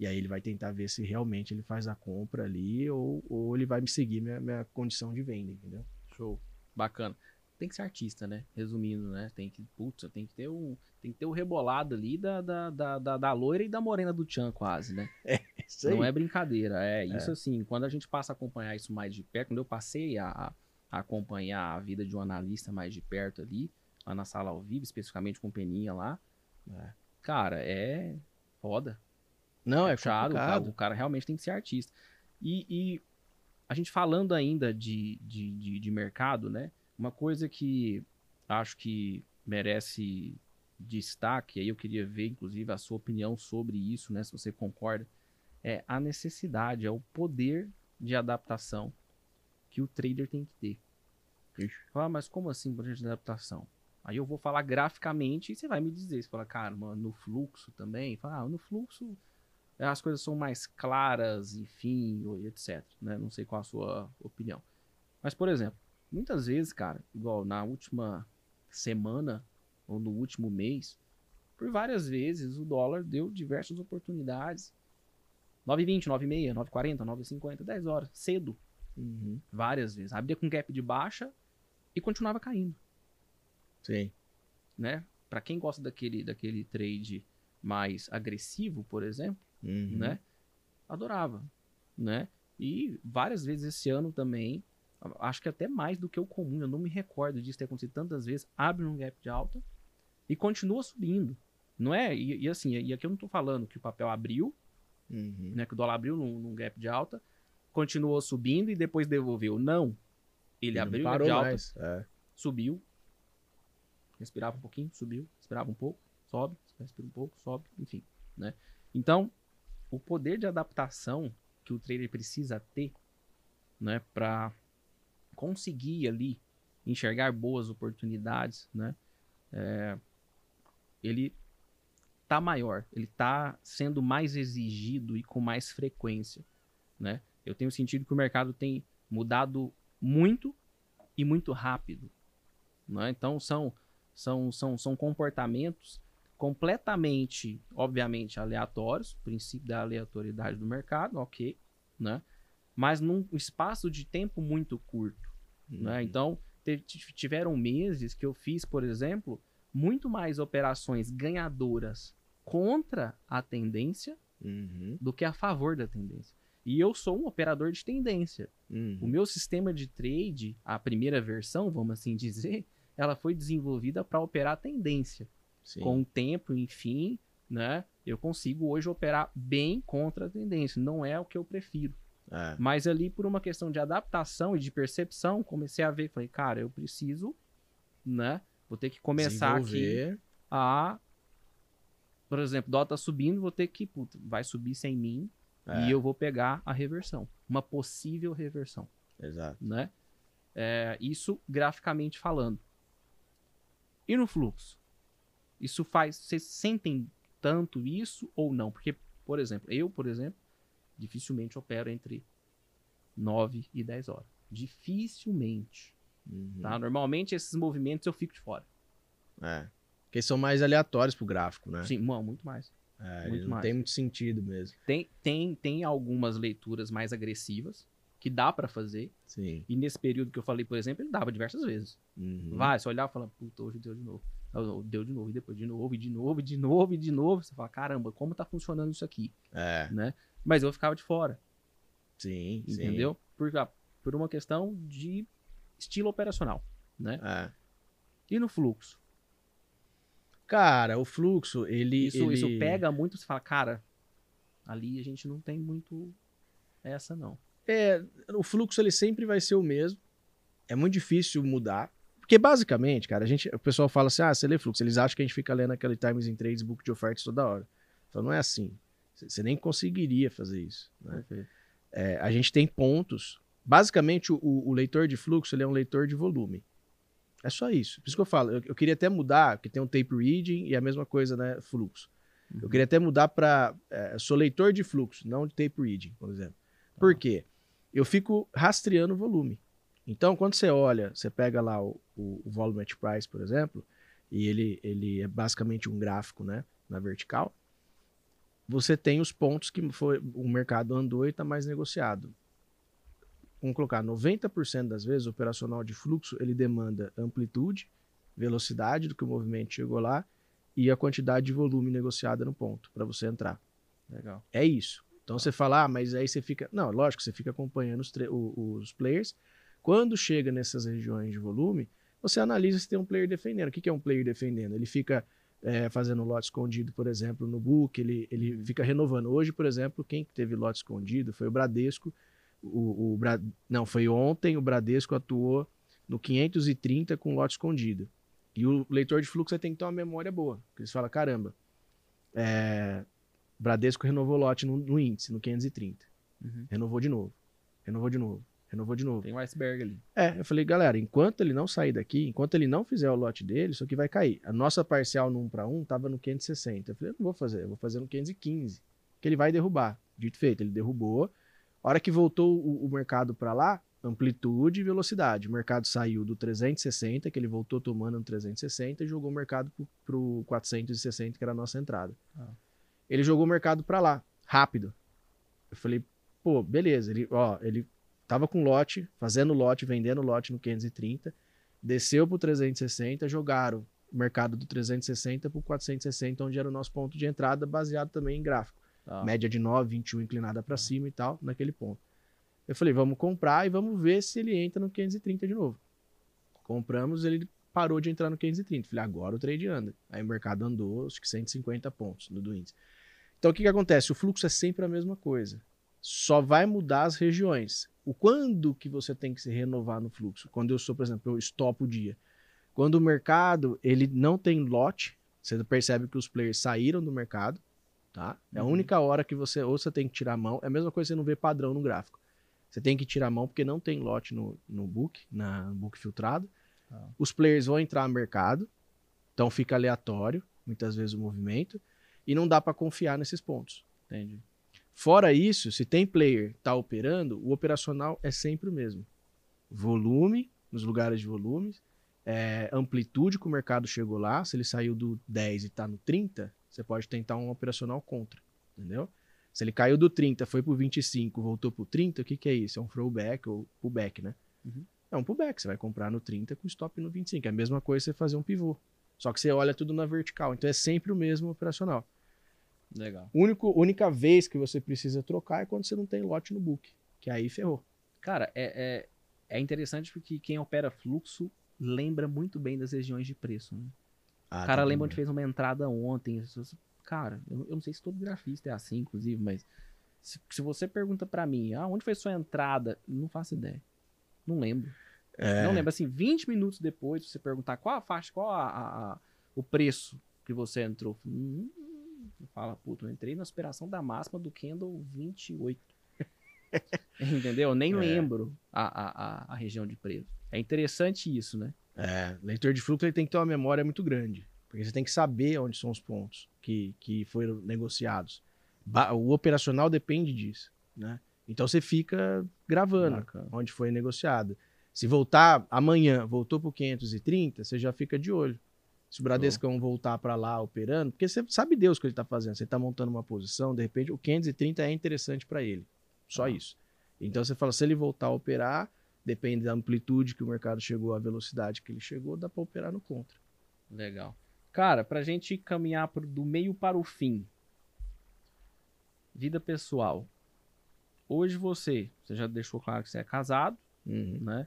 E aí ele vai tentar ver se realmente ele faz a compra ali ou, ou ele vai me seguir minha, minha condição de venda, entendeu? Show. Bacana. Tem que ser artista, né? Resumindo, né? Tem que, putz, tem que ter um, tem que ter o rebolado ali da, da, da, da, da loira e da morena do Tchan, quase, né? *laughs* Isso Não é brincadeira. É, isso assim, quando a gente passa a acompanhar isso mais de perto, quando eu passei a- a acompanhar a vida de um analista mais de perto ali, lá na sala ao vivo, especificamente com o Peninha lá, É. cara, é foda. Não, é puxado, o cara, o cara realmente tem que ser artista. E, e a gente falando ainda de, de, de, de mercado, né? Uma coisa que acho que merece destaque, aí eu queria ver, inclusive, a sua opinião sobre isso, né? Se você concorda, é a necessidade, é o poder de adaptação que o trader tem que ter. Ah, mas como assim poder de adaptação? Aí eu vou falar graficamente e você vai me dizer. Você fala, cara, mano, no fluxo também. Fala, ah, no fluxo é, as coisas são mais claras, enfim, etc. Né? Não sei qual a sua opinião. Mas, por exemplo, muitas vezes, cara, igual na última semana ou no último mês, por várias vezes o dólar deu diversas oportunidades. 9,20, 9,6, 9,40, 9,50, 10 horas, cedo, Uhum. várias vezes. Abria com gap de baixa e continuava caindo Sim. né? Para quem gosta daquele, daquele trade mais agressivo, por exemplo, Uhum. né? Adorava, né? E várias vezes esse ano também, acho que até mais do que o comum, eu não me recordo disso ter acontecido tantas vezes, abre um gap de alta e continua subindo, não é? E, e assim, e aqui eu não tô falando que o papel abriu, Uhum. né? Que o dólar abriu num, num gap de alta, continuou subindo e depois devolveu. Não. Ele abriu gap parou de alta, mais. É. subiu, respirava um pouquinho, subiu, respirava um pouco, sobe, respira um pouco, sobe, enfim, né? Então, o poder de adaptação que o trader precisa ter, né, para conseguir ali enxergar boas oportunidades, né? é, ele tá maior, ele tá sendo mais exigido e com mais frequência, né? Eu tenho sentido que o mercado tem mudado muito e muito rápido, né? Então são são, são, são comportamentos completamente, obviamente, aleatórios, princípio da aleatoriedade do mercado, ok, né? Mas num espaço de tempo muito curto, né? Uhum. Então te- t- tiveram meses que eu fiz, por exemplo, muito mais operações ganhadoras contra a tendência Uhum. do que a favor da tendência. E eu sou um operador de tendência. Uhum. O meu sistema de trade, a primeira versão, vamos assim dizer, ela foi desenvolvida para operar tendência. Sim. Com o tempo, enfim, né? Eu consigo hoje operar bem contra a tendência. Não é o que eu prefiro. É. Mas ali, por uma questão de adaptação e de percepção, comecei a ver, falei, cara, eu preciso, né? Vou ter que começar aqui a. Por exemplo, tá subindo, vou ter que. Puta, vai subir sem mim É. e eu vou pegar a reversão. Uma possível reversão, Exato. né? É, isso graficamente falando. E no fluxo? Isso faz. Vocês sentem tanto isso ou não? Porque, por exemplo, eu, por exemplo, dificilmente opero entre 9 e 10 horas. Dificilmente. Uhum. Tá? Normalmente esses movimentos eu fico de fora. É. Porque são mais aleatórios pro gráfico, né? Sim, muito mais. É, muito não mais. tem muito sentido mesmo. Tem, tem, tem algumas leituras mais agressivas que dá pra fazer. Sim. E nesse período que eu falei, por exemplo, ele dava diversas vezes. Uhum. Vai, você olhar e fala, puta, hoje deu de novo. Deu de novo, e depois de novo, e de novo, e de novo, e de novo. Você fala, caramba, como tá funcionando isso aqui, É, né? Mas eu ficava de fora, sim, sim. entendeu? Por, ah, por uma questão de estilo operacional, né? É. E no fluxo? Cara, o fluxo, ele. Isso, ele... isso pega muito, você fala, cara, ali a gente não tem muito essa, não. É, o fluxo ele sempre vai ser o mesmo. É muito difícil mudar. Porque basicamente, cara, a gente, o pessoal fala assim: ah, você lê fluxo. Eles acham que a gente fica lendo aquele Times in Trades book de ofertas toda hora. Então não é assim. Você nem conseguiria fazer isso. Né? É, a gente tem pontos. Basicamente, o, o leitor de fluxo ele é um leitor de volume. É só isso. Por isso que eu falo. Eu, eu queria até mudar, porque tem um tape reading e a mesma coisa, né? Fluxo. Eu Uhum. queria até mudar para. É, sou leitor de fluxo, não de tape reading, por exemplo. Por quê? Eu fico rastreando o volume. Então, quando você olha, você pega lá o, o, o volume at price, por exemplo, e ele, ele é basicamente um gráfico, né? Na vertical. Você tem os pontos que foi, o mercado andou e está mais negociado. Vamos colocar 90% das vezes o operacional de fluxo ele demanda amplitude, velocidade do que o movimento chegou lá e a quantidade de volume negociada no ponto para você entrar. Legal. É isso. Então você fala, ah, mas aí você fica. Não, lógico, você fica acompanhando os, os players. Quando chega nessas regiões de volume, você analisa se tem um player defendendo. O que que é um player defendendo? Ele fica é, fazendo lote escondido, por exemplo, no book, ele, ele fica renovando. Hoje, por exemplo, quem que teve lote escondido foi o Bradesco. O, o Bra- Não, foi ontem o Bradesco atuou no 530 com lote escondido. E o leitor de fluxo tem que ter uma memória boa. Porque eles falam, caramba, é, Bradesco renovou lote no, no índice, no 530. Uhum. Renovou de novo. Renovou de novo. Renovou de novo. Tem um iceberg ali. É, eu falei, galera, enquanto ele não sair daqui, enquanto ele não fizer o lote dele, isso aqui vai cair. A nossa parcial no 1 para 1 tava no 560. Eu falei, eu não vou fazer, eu vou fazer no 515, que ele vai derrubar. Dito feito, ele derrubou. A hora que voltou o, o mercado para lá, amplitude e velocidade. O mercado saiu do 360, que ele voltou tomando no 360 e jogou o mercado pro, pro 460, que era a nossa entrada. Ah. Ele jogou o mercado para lá, rápido. Eu falei, pô, beleza, ele, ó, ele tava com lote, fazendo lote, vendendo lote no 530, desceu pro 360, jogaram o mercado do 360 pro 460, onde era o nosso ponto de entrada, baseado também em gráfico. Tá. Média de 9, 21 inclinada para cima e tal, naquele ponto. Eu falei, vamos comprar e vamos ver se ele entra no 530 de novo. Compramos, ele parou de entrar no 530. Falei, agora o trade anda. Aí o mercado andou, acho que 150 pontos no do índice. Então o que, que acontece? O fluxo é sempre a mesma coisa. Só vai mudar as regiões. O quando que você tem que se renovar no fluxo? Quando eu sou, por exemplo, eu estopo o dia. Quando o mercado ele não tem lote, você percebe que os players saíram do mercado, tá? É a Uhum. única hora que você ou você tem que tirar a mão. É a mesma coisa que você não vê padrão no gráfico. Você tem que tirar a mão porque não tem lote no, no book, na no book filtrado. Ah. Os players vão entrar no mercado, então fica aleatório, muitas vezes o movimento, e não dá para confiar nesses pontos. Entendi. Fora isso, se tem player tá operando, o operacional é sempre o mesmo. Volume, nos lugares de volume, é, amplitude que o mercado chegou lá, se ele saiu do 10 e tá no 30, você pode tentar um operacional contra, entendeu? Se ele caiu do 30, foi pro 25, voltou pro 30, o que que é isso? É um throwback ou pullback, né? Uhum. É um pullback, você vai comprar no 30 com stop no 25. É a mesma coisa você fazer um pivô. Só que você olha tudo na vertical, então é sempre o mesmo operacional. Legal. Único, única vez que você precisa trocar é quando você não tem lote no book, que aí ferrou. Cara, é, é, é interessante porque quem opera fluxo lembra muito bem das regiões de preço, né? Ah, o cara tá lembra bom. onde fez uma entrada ontem. Cara, eu, eu não sei se todo grafista é assim, inclusive, mas se, se você pergunta pra mim, ah, onde foi sua entrada? Não faço ideia. Não lembro. É, Não lembro. Assim, 20 minutos depois, se você perguntar qual a faixa, qual a, a- a- o preço que você entrou. Hum, fala, puta, eu entrei na aspiração da máxima do Candle 28. *laughs* Entendeu? Eu nem É. lembro a, a, a região de preço. É interessante isso, né? É, leitor de fluxo ele tem que ter uma memória muito grande. Porque você tem que saber onde são os pontos que, que foram negociados. O operacional depende disso, né? Então você fica gravando Bacana. onde foi negociado. Se voltar amanhã, voltou para o 530, você já fica de olho. Se o Bradescão voltar para lá operando, porque você sabe Deus o que ele está fazendo. Você está montando uma posição, de repente o 530 é interessante para ele. Só Ah. isso. Então você fala, se ele voltar a operar, depende da amplitude que o mercado chegou, a velocidade que ele chegou, dá para operar no contra. Legal. Cara, pra gente caminhar pro- do meio para o fim. Vida pessoal. Hoje você, você já deixou claro que você é casado, né?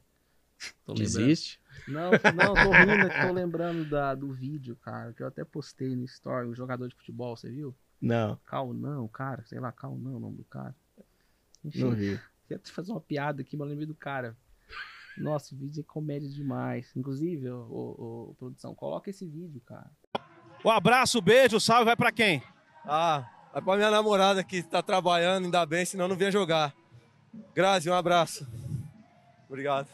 Tô lembrando- Desiste? Não, não, tô rindo, tô lembrando da, do vídeo, cara, que eu até postei no story, o jogador de futebol, você viu? Não, Cal não, cara, sei lá, Cal não, o nome do cara. Enfim, não vi. Queria te fazer uma piada aqui, mas eu lembrei do cara. Nossa, o vídeo é comédia demais. Inclusive, ô, ô, ô, produção, coloca esse vídeo, cara. Um abraço, beijo, salve, vai pra quem? Ah, vai pra minha namorada que tá trabalhando, ainda bem, senão não vinha jogar. Grazi, um abraço. Obrigado.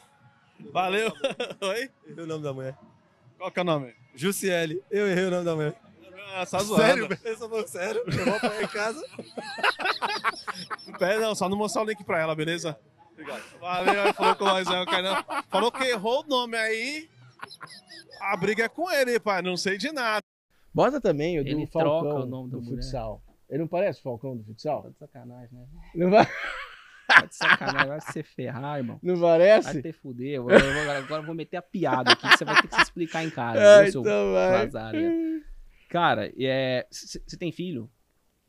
Valeu. *laughs* Oi? Errei o nome da mulher. Qual que é o nome? Jussiele, eu errei o nome da mulher. Ah, tá zoando. Sério? Eu sou falando sério, eu vou apanhar em casa. *laughs* Pera, não, só não mostrar o link pra ela, beleza? Obrigado. Valeu, falou com nós, aí, o falou que errou o nome aí. A briga é com ele, pai, não sei de nada. Bota também o do Ele Falcão troca o nome do futsal. Ele não parece o Falcão do Tá futsal? de sacanagem, né? Não, vai... Tá de sacanagem, vai se ferrar, irmão. não Vai parece? ter fuder. Eu vou- agora eu vou meter a piada aqui, que você vai ter que se explicar em casa. Seu então vai. Cara, você tem filho?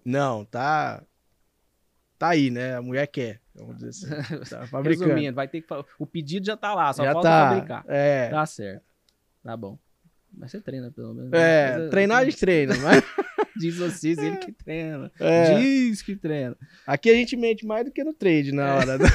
Não, tá. Tá aí, né? A mulher quer. Vamos dizer assim. *laughs* Tá fabricando. Resumindo, vai ter que O pedido já tá lá, só Já falta tá. fabricar. É. Tá certo. Tá bom. Mas você treina pelo menos. É, Mas, treinar a gente treina, *laughs* mas. Diz vocês, ele que treina. É. Diz que treina. Aqui a gente mente mais do que no trade na hora. *laughs*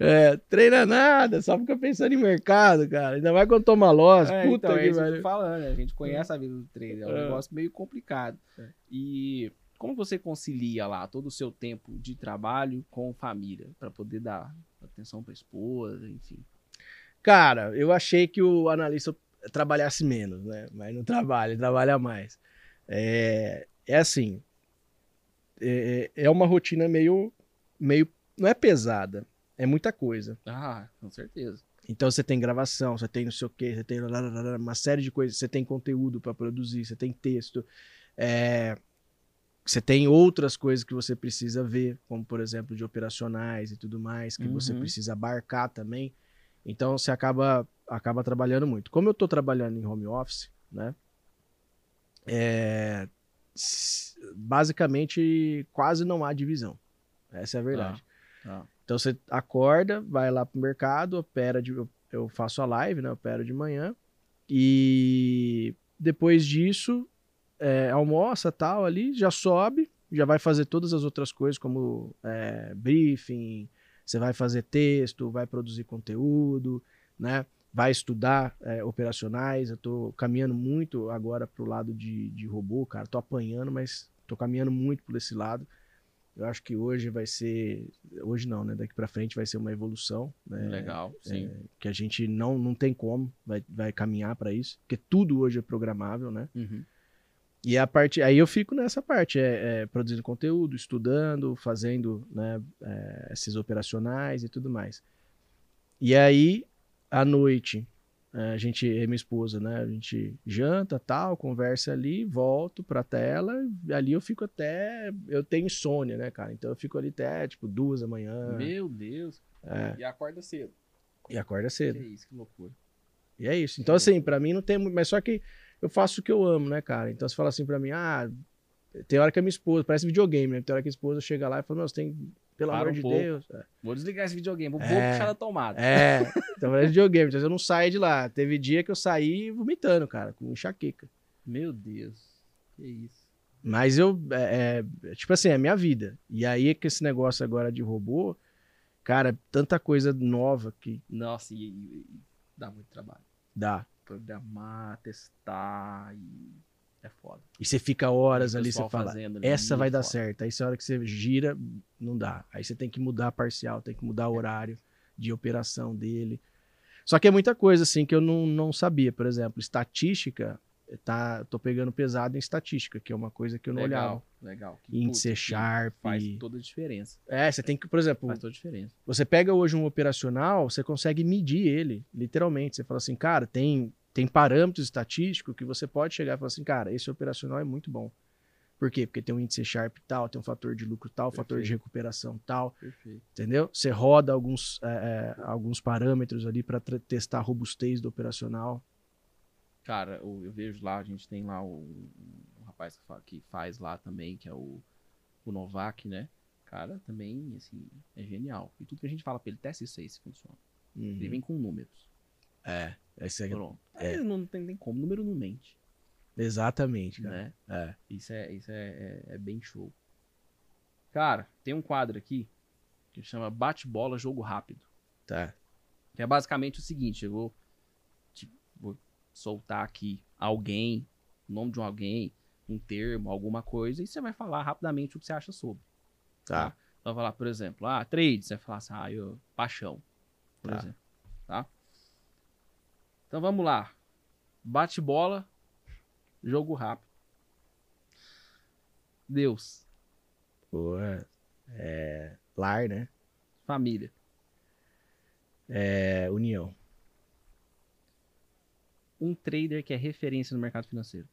É, treina nada, só fica pensando em mercado, cara. Ainda mais quando toma loss, É, puta então, é que isso que eu tô falando, né? A gente conhece a vida do trader, é um É. negócio meio complicado. É. E como você concilia lá todo o seu tempo de trabalho com família, Pra poder dar atenção pra esposa, enfim. Cara, eu achei que o analista trabalhasse menos, né? Mas não trabalha, trabalha mais. É, é assim, é, é uma rotina meio, meio, não é pesada, é muita coisa. Ah, com certeza. Então você tem gravação, você tem não sei o quê, você tem uma série de coisas, você tem conteúdo para produzir, você tem texto, é, você tem outras coisas que você precisa ver, como por exemplo de operacionais e tudo mais, que você Uhum. precisa abarcar também. Então você acaba acaba trabalhando muito. Como eu estou trabalhando em home office, né? é, basicamente quase não há divisão. Essa é a verdade. Tá. Então você acorda, vai lá pro mercado, opera de. Eu, eu faço a live, né? Opero de manhã. E depois disso, é, almoça tal ali, já sobe, já vai fazer todas as outras coisas, como é, briefing, você vai fazer texto, vai produzir conteúdo, né? Vai estudar é, operacionais. Eu tô caminhando muito agora pro lado de, de robô, cara. Tô apanhando, mas tô caminhando muito por esse lado. Eu acho que hoje vai ser. Hoje não, né? Daqui pra frente vai ser uma evolução. Né? Legal, sim. Que a gente não, não tem como, vai, vai caminhar para isso. Porque tudo hoje é programável, né? Uhum. E a parte. Aí eu fico nessa parte, é, é, produzindo conteúdo, estudando, fazendo né, é, esses operacionais e tudo mais. E aí, à noite, é, a gente, eu e minha esposa, né? A gente janta, tal, conversa ali, volto pra tela, e ali eu fico até. Eu tenho insônia, né, cara? Então eu fico ali até, tipo, duas da manhã. Meu Deus. É, E acorda cedo. e acorda Que cedo. isso, que loucura. E é isso. Então, assim, pra mim não tem muito. Mas só que eu faço o que eu amo, né, cara? Então você fala assim pra mim, ah, tem hora que a minha esposa, parece videogame, né? Tem hora que a esposa chega lá e fala, você tem. Pelo Para amor um de pouco. Deus. É. Vou desligar esse videogame, vou, vou É. puxar da tomada. É, então parece videogame. Então eu não saio de lá. Teve dia que eu saí vomitando, cara, com enxaqueca. Meu Deus. Que isso. Mas eu, é, é, tipo assim, é minha vida. E aí é que esse negócio agora de robô, cara, é tanta coisa nova que Nossa, e, e- e dá muito trabalho. dá. Programar, testar e é foda. E você fica horas ali, você fala, fazendo ali, essa vai dar foda. certo. Aí essa hora que você gira, não dá. Aí você tem que mudar a parcial, tem que mudar o horário de operação dele. Só que é muita coisa, assim, que eu não, não sabia. Por exemplo, estatística, tá, tô pegando pesado em estatística, que é uma coisa que eu não legal, olhava. Legal. Que, Índice puta, que Sharp. Faz toda a diferença. É, você tem que, por exemplo, Faz toda a diferença. Você pega hoje um operacional, você consegue medir ele, literalmente. Você fala assim, cara, tem, tem parâmetros estatísticos que você pode chegar e falar assim, cara, esse operacional é muito bom. Por quê? Porque tem um índice Sharp tal, tem um fator de lucro tal, fator de Perfeito. recuperação tal, Perfeito. entendeu? Você roda alguns, é, é, alguns parâmetros ali para testar a robustez do operacional. Cara, eu, eu vejo lá, a gente tem lá o rapaz que, fa- que faz lá também, que é o, o Novak, né? Cara, também, assim, é genial. E tudo que a gente fala pra ele, testa isso aí se funciona. Ele vem com números. É, esse é- Pronto. é. Aí não tem nem como, número não mente, exatamente, cara. né? É. Isso é, isso é, é, é bem show. Cara, tem um quadro aqui que chama Bate-Bola Jogo Rápido. Tá. Que é basicamente o seguinte, eu vou, te- vou soltar aqui alguém, o nome de um alguém, um termo, alguma coisa, e você vai falar rapidamente o que você acha sobre. Tá. Então vai falar, por exemplo, ah, trade, você vai falar assim, ah, eu, paixão, por Tá. exemplo. Tá? Então vamos lá. Bate bola, jogo rápido. Deus, é, é, lar, né? família, É, união. um trader que é referência no mercado financeiro.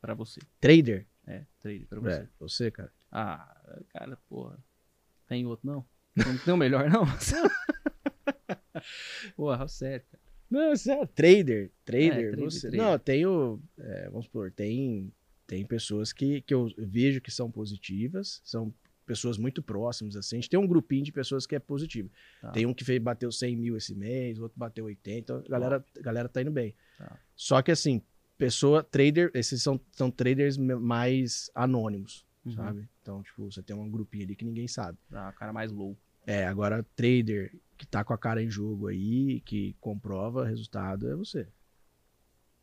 Pra você. Trader? É, trader pra você. É, você, cara. Ah, cara, porra. Tem outro não? Não tem o melhor, não? *laughs* porra, sério, cara. Não, sério. Trader. Trader. É, trader, você... trader. Não, tenho. é, vamos supor, tem, tem pessoas que, que eu vejo que são positivas, são pessoas muito próximas, assim. A gente tem um grupinho de pessoas que é positivo. Tá. Tem um que fez, bateu 100 mil esse mês, outro bateu 80, então a galera, a galera tá indo bem. Tá. Só que assim, pessoa, trader, esses são, são traders mais anônimos, Uhum. sabe? Então, tipo, você tem um grupinho ali que ninguém sabe. Ah, cara mais low. É, agora trader que tá com a cara em jogo aí, que comprova resultado, é você.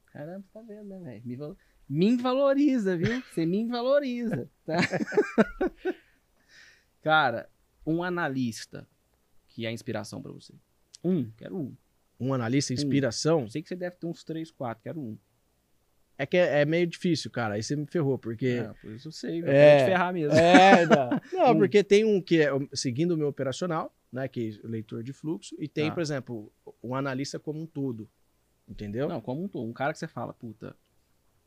Caramba, tá vendo, né, velho? Me, val- me valoriza, viu? Você me valoriza, tá? *laughs* Cara, um analista que é inspiração pra você. Um, quero um. Um analista inspiração, Sei que você deve ter uns três, quatro, quero um. É que é, é meio difícil, cara. Aí você me ferrou, porque. É, por isso eu sei, eu É. te ferrar mesmo. É, *laughs* não. Não, porque tem um que é seguindo o meu operacional, né? Que é leitor de fluxo, e tem, Tá. por exemplo, um analista como um todo. Entendeu? Não, como um todo. Um cara que você fala, puta,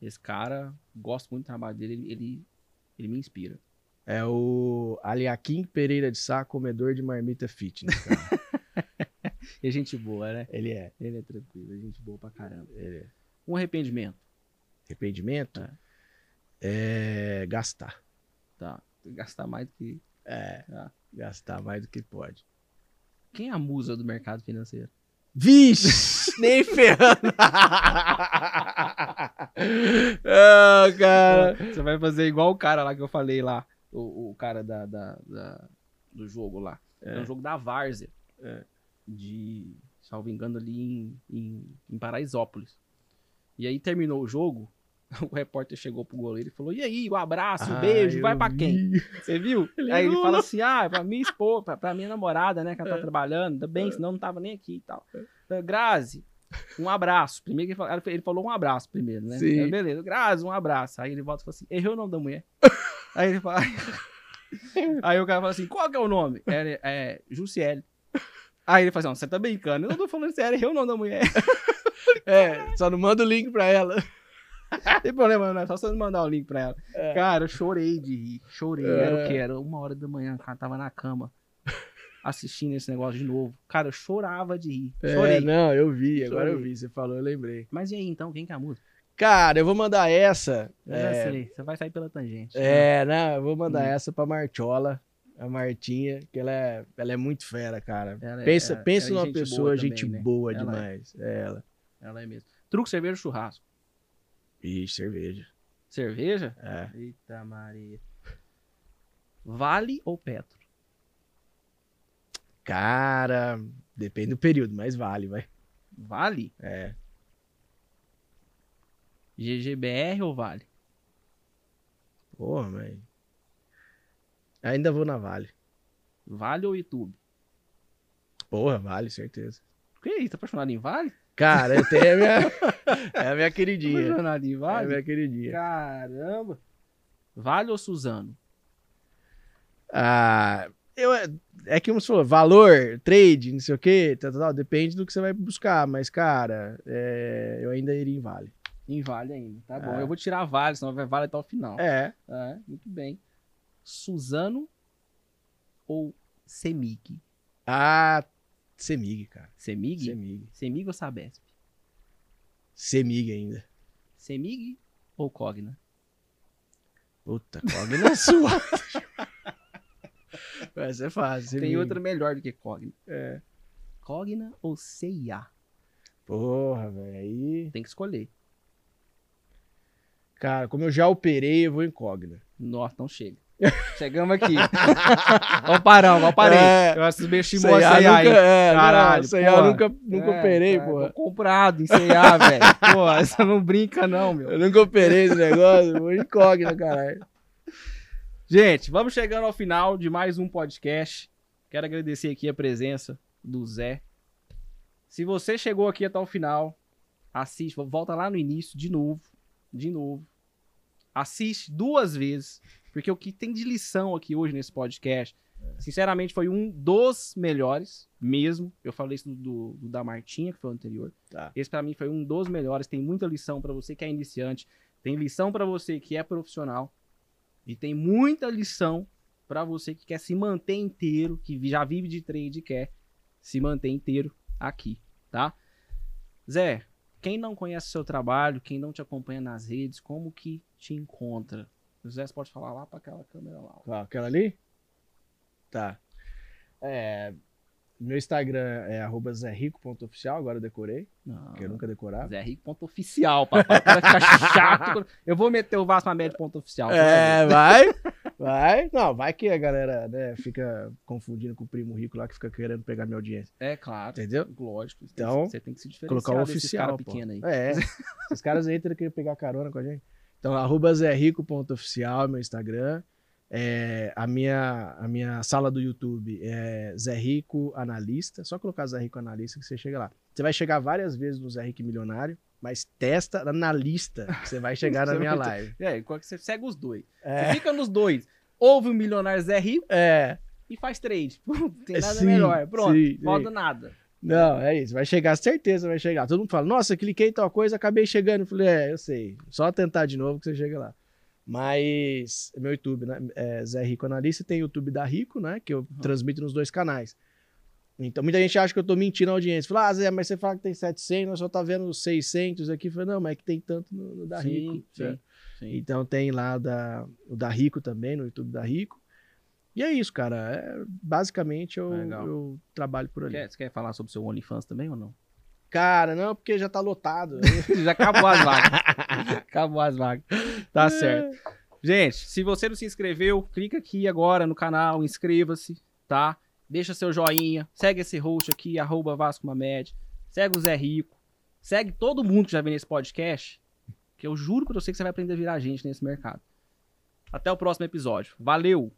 esse cara, gosto muito do trabalho dele, ele, ele, ele me inspira. É o Aliakim Pereira de Sá, comedor de marmita fitness. cara. *laughs* É gente boa, né? Ele é. Ele é tranquilo, é gente boa pra caramba. Ele é. Um arrependimento, Arrependimento É. é gastar. tá? Gastar mais do que. É. Tá. Gastar mais do que pode. Quem é a musa do mercado financeiro? Vixe! *laughs* Nem ferrando! *laughs* ah, cara. Você vai fazer igual o cara lá que eu falei lá. O, o cara da, da- da- do jogo lá. É, um jogo da Várzea. É. De, salvo engano, ali em, em, em Paraisópolis. E aí terminou o jogo. *laughs* O repórter chegou pro goleiro e falou: E aí, um abraço, um Ah, beijo, vai pra quem? Você viu? *laughs* Ele aí ele fala assim: Ah, pra minha esposa, pra, pra minha namorada, né? Que ela tá É. trabalhando, ainda bem, senão não tava nem aqui e tal. Eh, Grazi, um abraço. Primeiro que ele falou, ele falou um abraço primeiro, né? Sim. Aí, beleza, Grazi, um abraço. Aí ele volta e fala assim: Errei o nome da mulher. *laughs* aí ele fala. aí o cara fala assim: Qual que é o nome? É, é Jussiele. Aí ele fala assim: "Não, Você tá brincando? Eu não tô falando sério, errei o nome da mulher. É, só não manda o link pra ela. Tem problema, não. É só você mandar o link pra ela. É. Cara, eu chorei de rir. Chorei. É. Era o quê? Era uma hora da manhã, o cara tava na cama. assistindo esse negócio de novo. Cara, eu chorava de rir. É, Chorei. não, eu vi, agora eu vi. Você falou, eu lembrei. Mas e aí, então, quem que é a música? Cara, eu vou mandar essa. Eu é, já sei, você vai sair pela tangente. É, não, eu vou mandar Hum. essa pra Martiola, a Martinha, que ela é, ela é muito fera, cara. Ela é- pensa ela- pensa ela é numa gente pessoa, boa gente também, né? boa Ela é. demais. É ela. Ela é mesmo. Truque, cerveja churrasco? Ixi, cerveja. Cerveja? É. Eita Maria. Vale ou Petro? Cara, depende do período, mas vale, vai. Vale? É. GGBR ou Vale? Porra, mas. Ainda vou na Vale. Vale ou YouTube? Porra, vale, certeza. Que isso, tá apaixonado em Vale? Cara, eu tenho a minha. é a minha queridinha. Apaixonado em É a Vale? minha queridinha. Caramba. Vale ou Suzano? Ah, eu, é que como você falou, valor, trade, não sei o quê, tal, tal, tal, depende do que você vai buscar. Mas, cara, é, eu ainda iria em Vale. Em Vale ainda, tá bom. É. Eu vou tirar Vale, senão vai Vale até o final. É. É, muito bem. Suzano ou Semig? Ah, Semig, cara. Semig? Semig. Semig ou Sabesp? Semig ainda. Semig ou Cogna? Puta, Cogna é *laughs* sua. Essa é fácil. Tem outra melhor do que Cogna. É. Cogna ou CIA? Porra, velho. Aí. Tem que escolher. Cara, como eu já operei, eu vou em Cogna. Nossa, não chega. Chegamos aqui. Vamos parar, vamos parar. É. Eu acho Sei chimos lá, CIA, nunca, é, Caralho, eu nunca, nunca É, operei, porra. tô comprado em CIA, velho. Pô, você não brinca não, meu. Eu nunca operei esse negócio, vou Cogna, caralho. Gente, vamos chegando ao final de mais um podcast. Quero agradecer aqui a presença do Zé. Se você chegou aqui até o final, assiste, volta lá no início de novo, de novo. Assiste duas vezes, porque o que tem de lição aqui hoje nesse podcast, sinceramente, foi um dos melhores mesmo. Eu falei isso do, do- do da Martinha, que foi o anterior. Tá. Esse pra mim foi um dos melhores. Tem muita lição pra você que é iniciante, tem lição pra você que é profissional. E tem muita lição pra você que quer se manter inteiro, que já vive de trade e quer se manter inteiro aqui, tá? Zé, quem não conhece o seu trabalho, quem não te acompanha nas redes, como que te encontra? O Zé você pode falar lá pra aquela câmera lá. aquela ali? Tá. É, meu Instagram é arroba zerrico.oficial, agora eu decorei, Não, porque eu nunca decorava. Zé Rico ponto oficial, papai. Vai ficar chato. quando- Eu vou meter o Vasco América ponto oficial. você vai ver. É, vai, vai. Não, vai que a galera né, fica confundindo com o primo rico lá que fica querendo pegar minha audiência. É claro. Entendeu? Lógico. Então, você tem que se diferenciar Colocar o oficial, cara pequeno aí. É, *laughs* esses caras aí teriam que pegar carona com a gente. Então, arroba zerrico.oficial, meu Instagram. É, a, minha, a minha sala do YouTube é Zé Rico Analista. Só colocar Zé Rico Analista que você chega lá. Você vai chegar várias vezes no Zé Rico Milionário, mas testa na lista que você vai chegar na *laughs* Você minha live. É, você segue os dois. Você É, fica nos dois. Ouve o milionário Zé Rico é, e faz trade. *laughs* Não tem nada Sim, melhor. Pronto. sim, nada. Não, é isso. Vai chegar, certeza vai chegar. Todo mundo fala, nossa, cliquei em tal coisa, acabei chegando. Eu falei, é, eu sei. Só tentar de novo que você chega lá. Mas meu YouTube, né? É Zé Rico Analista, tem o YouTube da Rico, né? Que eu transmito nos dois canais. Então, muita gente acha que eu tô mentindo a audiência. Fala, ah, Zé, mas você fala que tem 700, nós só tá vendo 600 aqui. Falei, não, mas é que tem tanto no, no da Sim, Rico. sim, né? sim. Então tem lá da, o da Rico também, no YouTube da Rico. E é isso, cara. É, basicamente eu, eu trabalho por ali. Quer, você quer falar sobre o seu OnlyFans também ou não? Cara, não, porque já tá lotado. *laughs* Já acabou as vagas. *laughs* acabou as vagas. Tá certo. Gente, se você não se inscreveu, clica aqui agora no canal, inscreva-se, tá? Deixa seu joinha, segue esse host aqui, arroba Vasco Mamed, segue o Zé Rico, segue todo mundo que já vem nesse podcast, que eu juro pra você que você vai aprender a virar gente nesse mercado. Até o próximo episódio. Valeu!